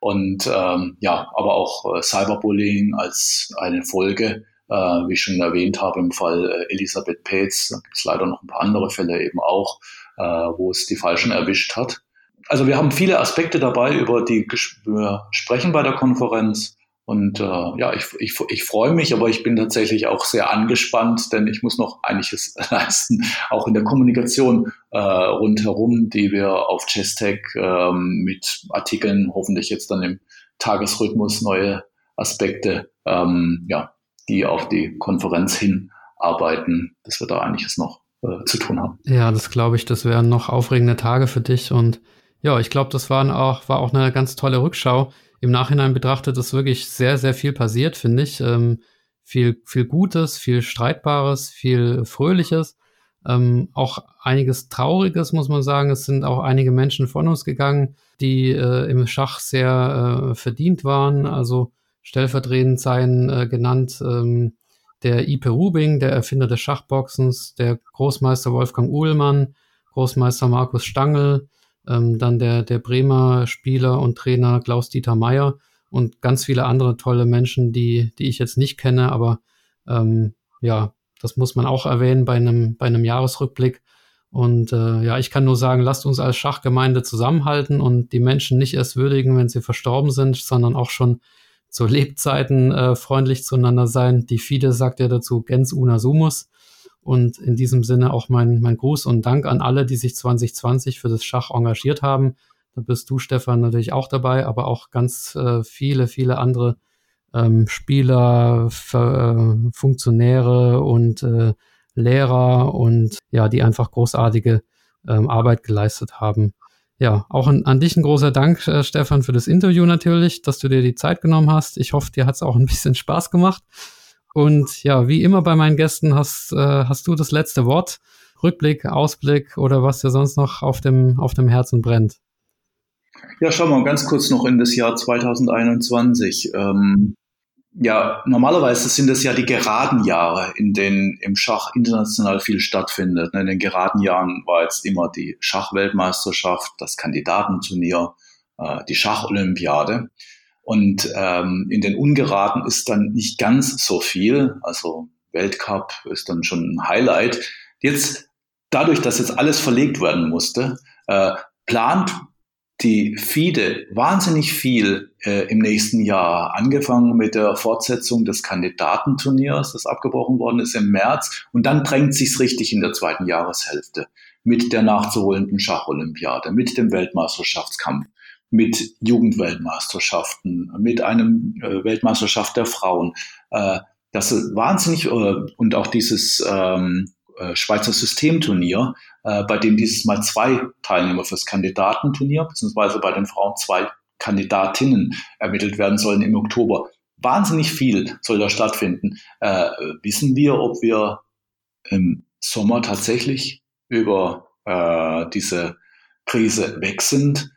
Und ähm, ja, aber auch äh, Cyberbullying als eine Folge, äh, wie ich schon erwähnt habe, im Fall äh, Elisabeth Petz, da gibt es leider noch ein paar andere Fälle eben auch, äh, wo es die Falschen erwischt hat. Also wir haben viele Aspekte dabei, über die wir sprechen bei der Konferenz. Und äh, ja, ich, ich, ich freue mich, aber ich bin tatsächlich auch sehr angespannt, denn ich muss noch einiges (laughs) leisten, auch in der Kommunikation äh, rundherum, die wir auf Chestech ähm, mit Artikeln, hoffentlich jetzt dann im Tagesrhythmus, neue Aspekte, ähm, ja, die auf die Konferenz hinarbeiten, dass wir da einiges noch äh, zu tun haben. Ja, das glaube ich, das wären noch aufregende Tage für dich und ja, ich glaube, das waren auch, war auch eine ganz tolle Rückschau im Nachhinein betrachtet ist wirklich sehr, sehr viel passiert, finde ich. Ähm, viel, viel Gutes, viel Streitbares, viel Fröhliches. Ähm, auch einiges Trauriges, muss man sagen. Es sind auch einige Menschen von uns gegangen, die äh, im Schach sehr äh, verdient waren. Also stellvertretend seien äh, genannt ähm, der Ipe Rubing, der Erfinder des Schachboxens, der Großmeister Wolfgang Uhlmann, Großmeister Markus Stangl, ähm, dann der, der Bremer Spieler und Trainer Klaus-Dieter Meyer und ganz viele andere tolle Menschen, die, die ich jetzt nicht kenne, aber ähm, ja, das muss man auch erwähnen bei einem, bei einem Jahresrückblick. Und äh, ja, ich kann nur sagen, lasst uns als Schachgemeinde zusammenhalten und die Menschen nicht erst würdigen, wenn sie verstorben sind, sondern auch schon zu Lebzeiten äh, freundlich zueinander sein. Die FIDE sagt ja dazu gens una sumus. Und in diesem Sinne auch mein, mein Gruß und Dank an alle, die sich 2020 für das Schach engagiert haben. Da bist du, Stefan, natürlich auch dabei, aber auch ganz äh, viele, viele andere ähm, Spieler, äh, Funktionäre und äh, Lehrer und ja, die einfach großartige ähm, Arbeit geleistet haben. Ja, auch an, an dich ein großer Dank, äh, Stefan, für das Interview natürlich, dass du dir die Zeit genommen hast. Ich hoffe, dir hat es auch ein bisschen Spaß gemacht. Und ja, wie immer bei meinen Gästen hast, äh, hast du das letzte Wort. Rückblick, Ausblick oder was dir sonst noch auf dem, auf dem Herzen brennt. Ja, schauen wir mal ganz kurz noch in das Jahr 2021. Ähm, ja, normalerweise sind es ja die geraden Jahre, in denen im Schach international viel stattfindet. In den geraden Jahren war jetzt immer die Schachweltmeisterschaft, das Kandidatenturnier, äh, die Schacholympiade. Und ähm, in den ungeraden ist dann nicht ganz so viel. Also Weltcup ist dann schon ein Highlight. Jetzt, dadurch, dass jetzt alles verlegt werden musste, äh, plant die FIDE wahnsinnig viel äh, im nächsten Jahr, angefangen mit der Fortsetzung des Kandidatenturniers, das abgebrochen worden ist im März. Und dann drängt sich's richtig in der zweiten Jahreshälfte mit der nachzuholenden Schacholympiade, mit dem Weltmeisterschaftskampf, mit Jugendweltmeisterschaften, mit einem äh, Weltmeisterschaft der Frauen. Äh, das ist wahnsinnig äh, und auch dieses ähm, äh, Schweizer Systemturnier, äh, bei dem dieses Mal zwei Teilnehmer fürs Kandidatenturnier, beziehungsweise bei den Frauen zwei Kandidatinnen ermittelt werden sollen im Oktober. Wahnsinnig viel soll da stattfinden. Äh, wissen wir, ob wir im Sommer tatsächlich über äh, diese Krise weg sind?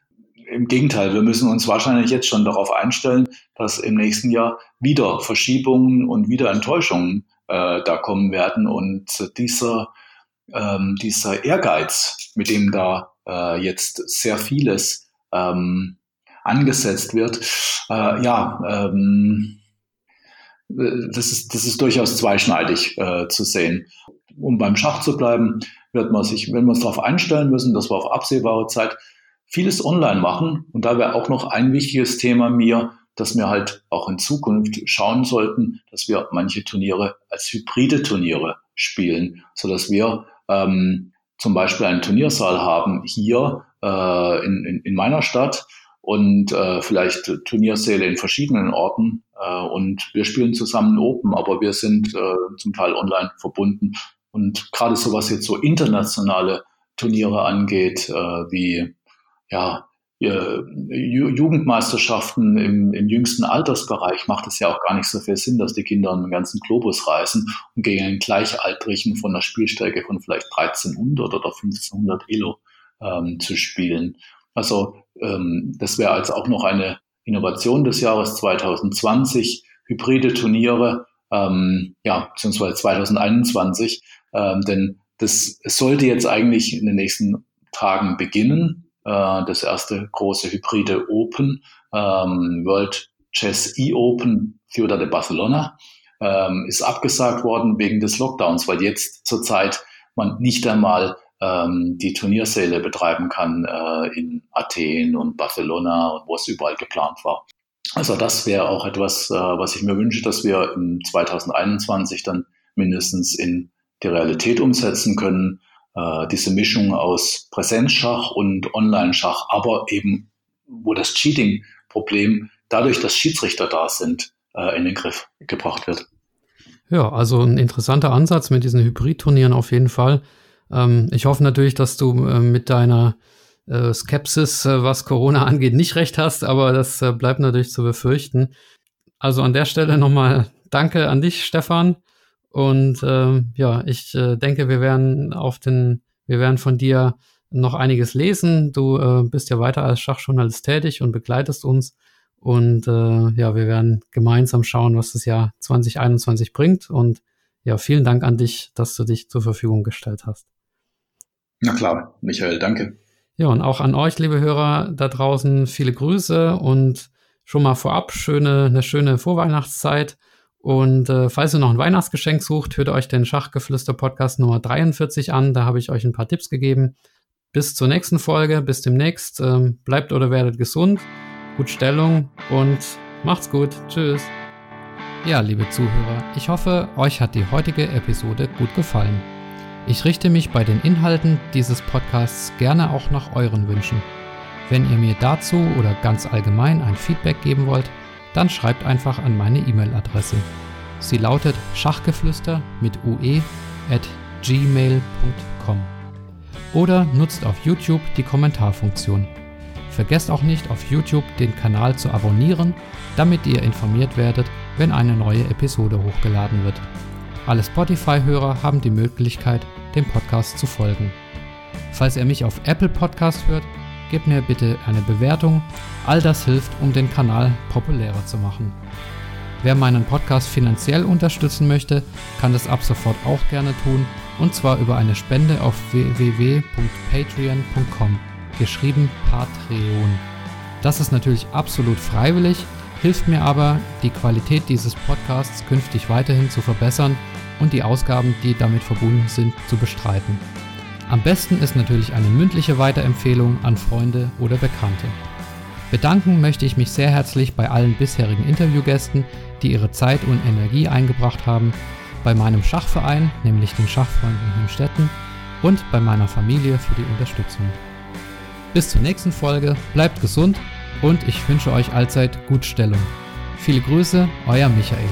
Im Gegenteil, wir müssen uns wahrscheinlich jetzt schon darauf einstellen, dass im nächsten Jahr wieder Verschiebungen und wieder Enttäuschungen äh, da kommen werden. Und dieser, ähm, dieser Ehrgeiz, mit dem da äh, jetzt sehr vieles ähm, angesetzt wird, äh, ja, ähm, das ist, das ist durchaus zweischneidig äh, zu sehen. Um beim Schach zu bleiben, wird man sich, wenn wir uns darauf einstellen müssen, dass wir auf absehbare Zeit vieles online machen. Und da wäre auch noch ein wichtiges Thema mir, dass wir halt auch in Zukunft schauen sollten, dass wir manche Turniere als hybride Turniere spielen, so dass wir ähm, zum Beispiel einen Turniersaal haben hier äh, in, in, in meiner Stadt und äh, vielleicht Turniersäle in verschiedenen Orten äh, und wir spielen zusammen Open, aber wir sind äh, zum Teil online verbunden und gerade so was jetzt so internationale Turniere angeht, äh, wie ja Jugendmeisterschaften im, im jüngsten Altersbereich macht es ja auch gar nicht so viel Sinn, dass die Kinder einen ganzen Globus reisen und gegen einen Gleichaltrigen von einer Spielstärke von vielleicht 1300 oder 1500 Elo ähm, zu spielen. Also ähm, das wäre also auch noch eine Innovation des Jahres 2020, hybride Turniere, ähm, ja, beziehungsweise 2021, ähm, denn das sollte jetzt eigentlich in den nächsten Tagen beginnen äh, das erste große hybride Open, ähm, World Chess E-Open Ciudad de Barcelona, ähm, ist abgesagt worden wegen des Lockdowns, weil jetzt zurzeit man nicht einmal ähm, die Turniersäle betreiben kann äh, in Athen und Barcelona und wo es überall geplant war. Also das wäre auch etwas, äh, was ich mir wünsche, dass wir in 2021 dann mindestens in die Realität umsetzen können äh, diese Mischung aus Präsenzschach und Online-Schach, aber eben, wo das Cheating-Problem dadurch, dass Schiedsrichter da sind, äh, in den Griff gebracht wird. Ja, also ein interessanter Ansatz mit diesen Hybrid-Turnieren auf jeden Fall. Ähm, ich hoffe natürlich, dass du äh, mit deiner äh, Skepsis, äh, was Corona (laughs) angeht, nicht recht hast, aber das äh, bleibt natürlich zu befürchten. Also an der Stelle nochmal Danke an dich, Stefan. Und äh, ja, ich äh, denke, wir werden auf den, wir werden von dir noch einiges lesen. Du äh, bist ja weiter als Schachjournalist tätig und begleitest uns. Und äh, ja, wir werden gemeinsam schauen, was das Jahr 2021 bringt. Und ja, vielen Dank an dich, dass du dich zur Verfügung gestellt hast. Na klar, Michael, danke. Ja, und auch an euch, liebe Hörer da draußen, viele Grüße und schon mal vorab schöne, eine schöne Vorweihnachtszeit. Und äh, falls ihr noch ein Weihnachtsgeschenk sucht, hört euch den Schachgeflüster-Podcast Nummer 43 an. Da habe ich euch ein paar Tipps gegeben. Bis zur nächsten Folge, bis demnächst. Ähm, bleibt oder werdet gesund, gut Stellung und macht's gut. Tschüss. Ja, liebe Zuhörer, ich hoffe, euch hat die heutige Episode gut gefallen. Ich richte mich bei den Inhalten dieses Podcasts gerne auch nach euren Wünschen. Wenn ihr mir dazu oder ganz allgemein ein Feedback geben wollt, dann schreibt einfach an meine E-Mail-Adresse. Sie lautet schachgeflüster mit ue at gmail.com oder nutzt auf YouTube die Kommentarfunktion. Vergesst auch nicht auf YouTube den Kanal zu abonnieren, damit ihr informiert werdet, wenn eine neue Episode hochgeladen wird. Alle Spotify-Hörer haben die Möglichkeit, dem Podcast zu folgen. Falls ihr mich auf Apple Podcast hört, gebt mir bitte eine Bewertung. All das hilft, um den Kanal populärer zu machen. Wer meinen Podcast finanziell unterstützen möchte, kann das ab sofort auch gerne tun, und zwar über eine Spende auf www.patreon.com, geschrieben Patreon. Das ist natürlich absolut freiwillig, hilft mir aber, die Qualität dieses Podcasts künftig weiterhin zu verbessern und die Ausgaben, die damit verbunden sind, zu bestreiten. Am besten ist natürlich eine mündliche Weiterempfehlung an Freunde oder Bekannte. Bedanken möchte ich mich sehr herzlich bei allen bisherigen Interviewgästen, die ihre Zeit und Energie eingebracht haben, bei meinem Schachverein, nämlich den Schachfreunden Hemstetten, und bei meiner Familie für die Unterstützung. Bis zur nächsten Folge, bleibt gesund und ich wünsche euch allzeit gut Stellung. Viele Grüße, euer Michael.